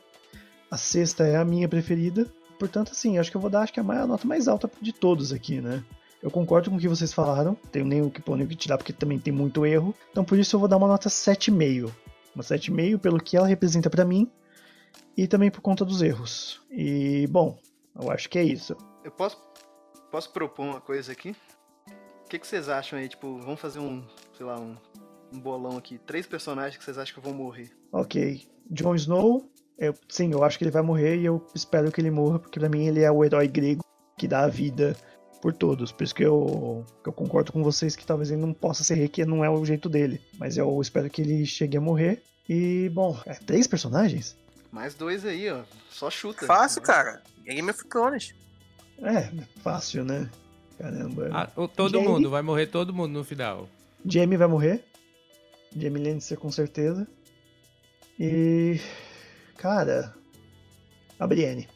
A sexta é a minha preferida. Portanto, assim, acho que eu vou dar acho que a, a nota mais alta de todos aqui, né? Eu concordo com o que vocês falaram, tenho nem o que pôr nem o que tirar, porque também tem muito erro. Então por isso eu vou dar uma nota 7,5. Uma 7,5 pelo que ela representa para mim e também por conta dos erros. E, bom, eu acho que é isso. Eu posso, posso propor uma coisa aqui? O que, que vocês acham aí? Tipo, vamos fazer um, sei lá, um, um bolão aqui. Três personagens que vocês acham que vão morrer. Ok. Jon Snow, eu, sim, eu acho que ele vai morrer e eu espero que ele morra, porque pra mim ele é o herói grego que dá a vida por todos. Por isso que eu, que eu concordo com vocês que talvez ele não possa ser rei, que não é o jeito dele. Mas eu espero que ele chegue a morrer. E, bom, é, três personagens? Mais dois aí, ó. Só chuta. Fácil, cara. Game of Thrones. É, fácil, né? Caramba. Ah, o- todo Jamie? mundo, vai morrer todo mundo no final. Jamie vai morrer. Jamie Lannister com certeza. E. Cara. A Brienne.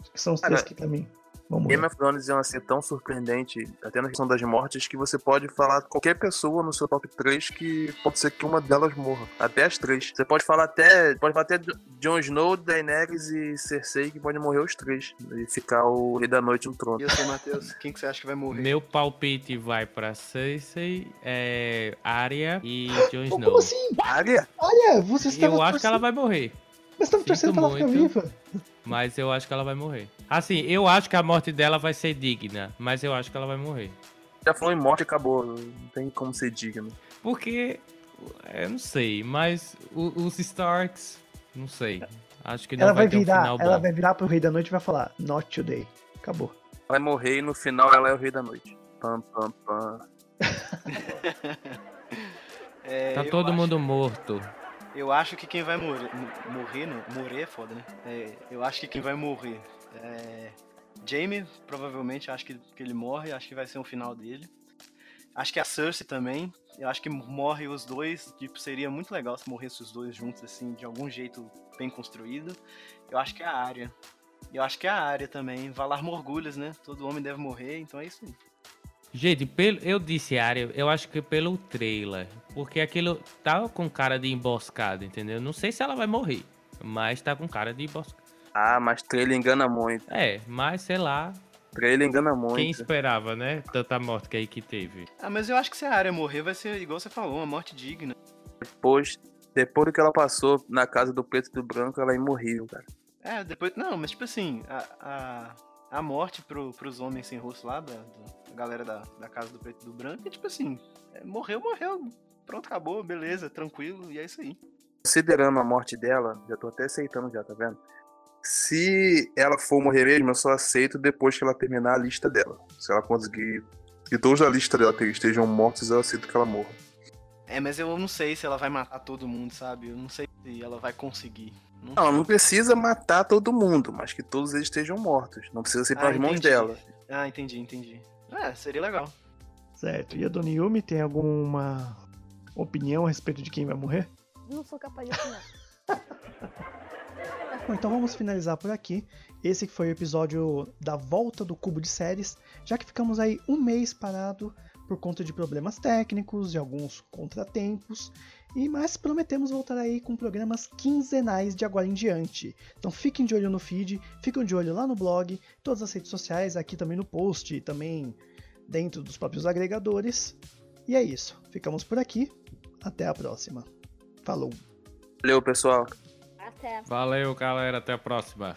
Acho que são os três que pra mim morrer. Game of Thrones é uma tão surpreendente, até na questão das mortes, que você pode falar qualquer pessoa no seu top 3 que pode ser que uma delas morra. Até as três. Você pode falar até. Pode falar até Jon Snow, Daenerys e Cersei, que podem morrer os três. E ficar o Rei da Noite no trono. E você, Matheus? Quem que você acha que vai morrer? Meu palpite vai pra Cersei, é, Arya e Jon Snow. como assim? Arya? Olha, você estava Eu acho que ela vai morrer. Mas estava torcendo pra ela ficar viva. Mas eu acho que ela vai morrer. Assim, eu acho que a morte dela vai ser digna, mas eu acho que ela vai morrer. Já falou em morte acabou. Não tem como ser digno. Porque, eu não sei, mas o- os Starks, não sei. Acho que não Ela vai, vai ter um virar, final ela bom. vai virar pro Rei da Noite e vai falar, Not today. Acabou. Vai morrer e no final ela é o Rei da Noite. Pam, pam, pam. É, Tá todo acho- mundo morto. Eu acho que quem vai morrer. mo- Morrer, não. Morrer é foda, né? É, eu acho que quem vai morrer. É. Jamie, provavelmente, acho que, que ele morre. Acho que vai ser o final dele. Acho que a Cersei também. Eu acho que morre os dois. Tipo, seria muito legal se morresse os dois juntos, assim, de algum jeito bem construído. Eu acho que é a Arya. Eu acho que é a Arya também. Valar Morgulhas, né? Todo homem deve morrer, então é isso aí. Gente, pelo, eu disse área, eu acho que pelo trailer. Porque aquilo tá com cara de emboscada, entendeu? Não sei se ela vai morrer, mas tá com cara de emboscada. Ah, mas trailer engana muito. É, mas sei lá, Trailer engana muito. quem esperava, né? Tanta morte que aí que teve. Ah, mas eu acho que se a Arya morrer, vai ser, igual você falou, uma morte digna. Depois, depois do que ela passou na casa do preto e do branco, ela é imorrível, cara. É, depois. Não, mas tipo assim, a, a, a morte pro, pros homens sem rosto lá, da, da galera da, da casa do preto e do branco, é tipo assim, é, morreu, morreu. Pronto, acabou, beleza, tranquilo, e é isso aí. Considerando a morte dela, já tô até aceitando já, tá vendo? Se ela for morrer mesmo, eu só aceito depois que ela terminar a lista dela. Se ela conseguir. E todos da lista dela estejam mortos, eu aceito que ela morra. É, mas eu não sei se ela vai matar todo mundo, sabe? Eu não sei se ela vai conseguir. Não Não, não precisa matar todo mundo, mas que todos eles estejam mortos. Não precisa ser Ah, pelas mãos dela. Ah, entendi, entendi. É, seria legal. Certo. E a Dona Yumi tem alguma opinião a respeito de quem vai morrer? Não sou capaz de opinar. Bom, então vamos finalizar por aqui. Esse foi o episódio da volta do Cubo de Séries, já que ficamos aí um mês parado por conta de problemas técnicos e alguns contratempos. E mas prometemos voltar aí com programas quinzenais de agora em diante. Então fiquem de olho no feed, fiquem de olho lá no blog, todas as redes sociais, aqui também no post e também dentro dos próprios agregadores. E é isso. Ficamos por aqui. Até a próxima. Falou. Valeu, pessoal. Até. Valeu, galera. Até a próxima.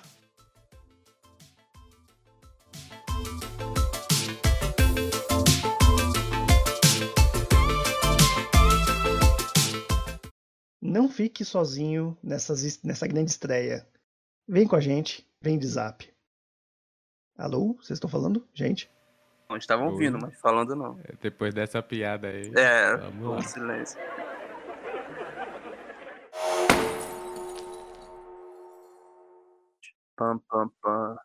Não fique sozinho nessas, nessa grande estreia. Vem com a gente, vem de zap. Alô? Vocês estão falando? Gente? Não, estavam ouvindo, mas falando não. Depois dessa piada aí. É, Vamos um lá. silêncio. Pam, pam, pam.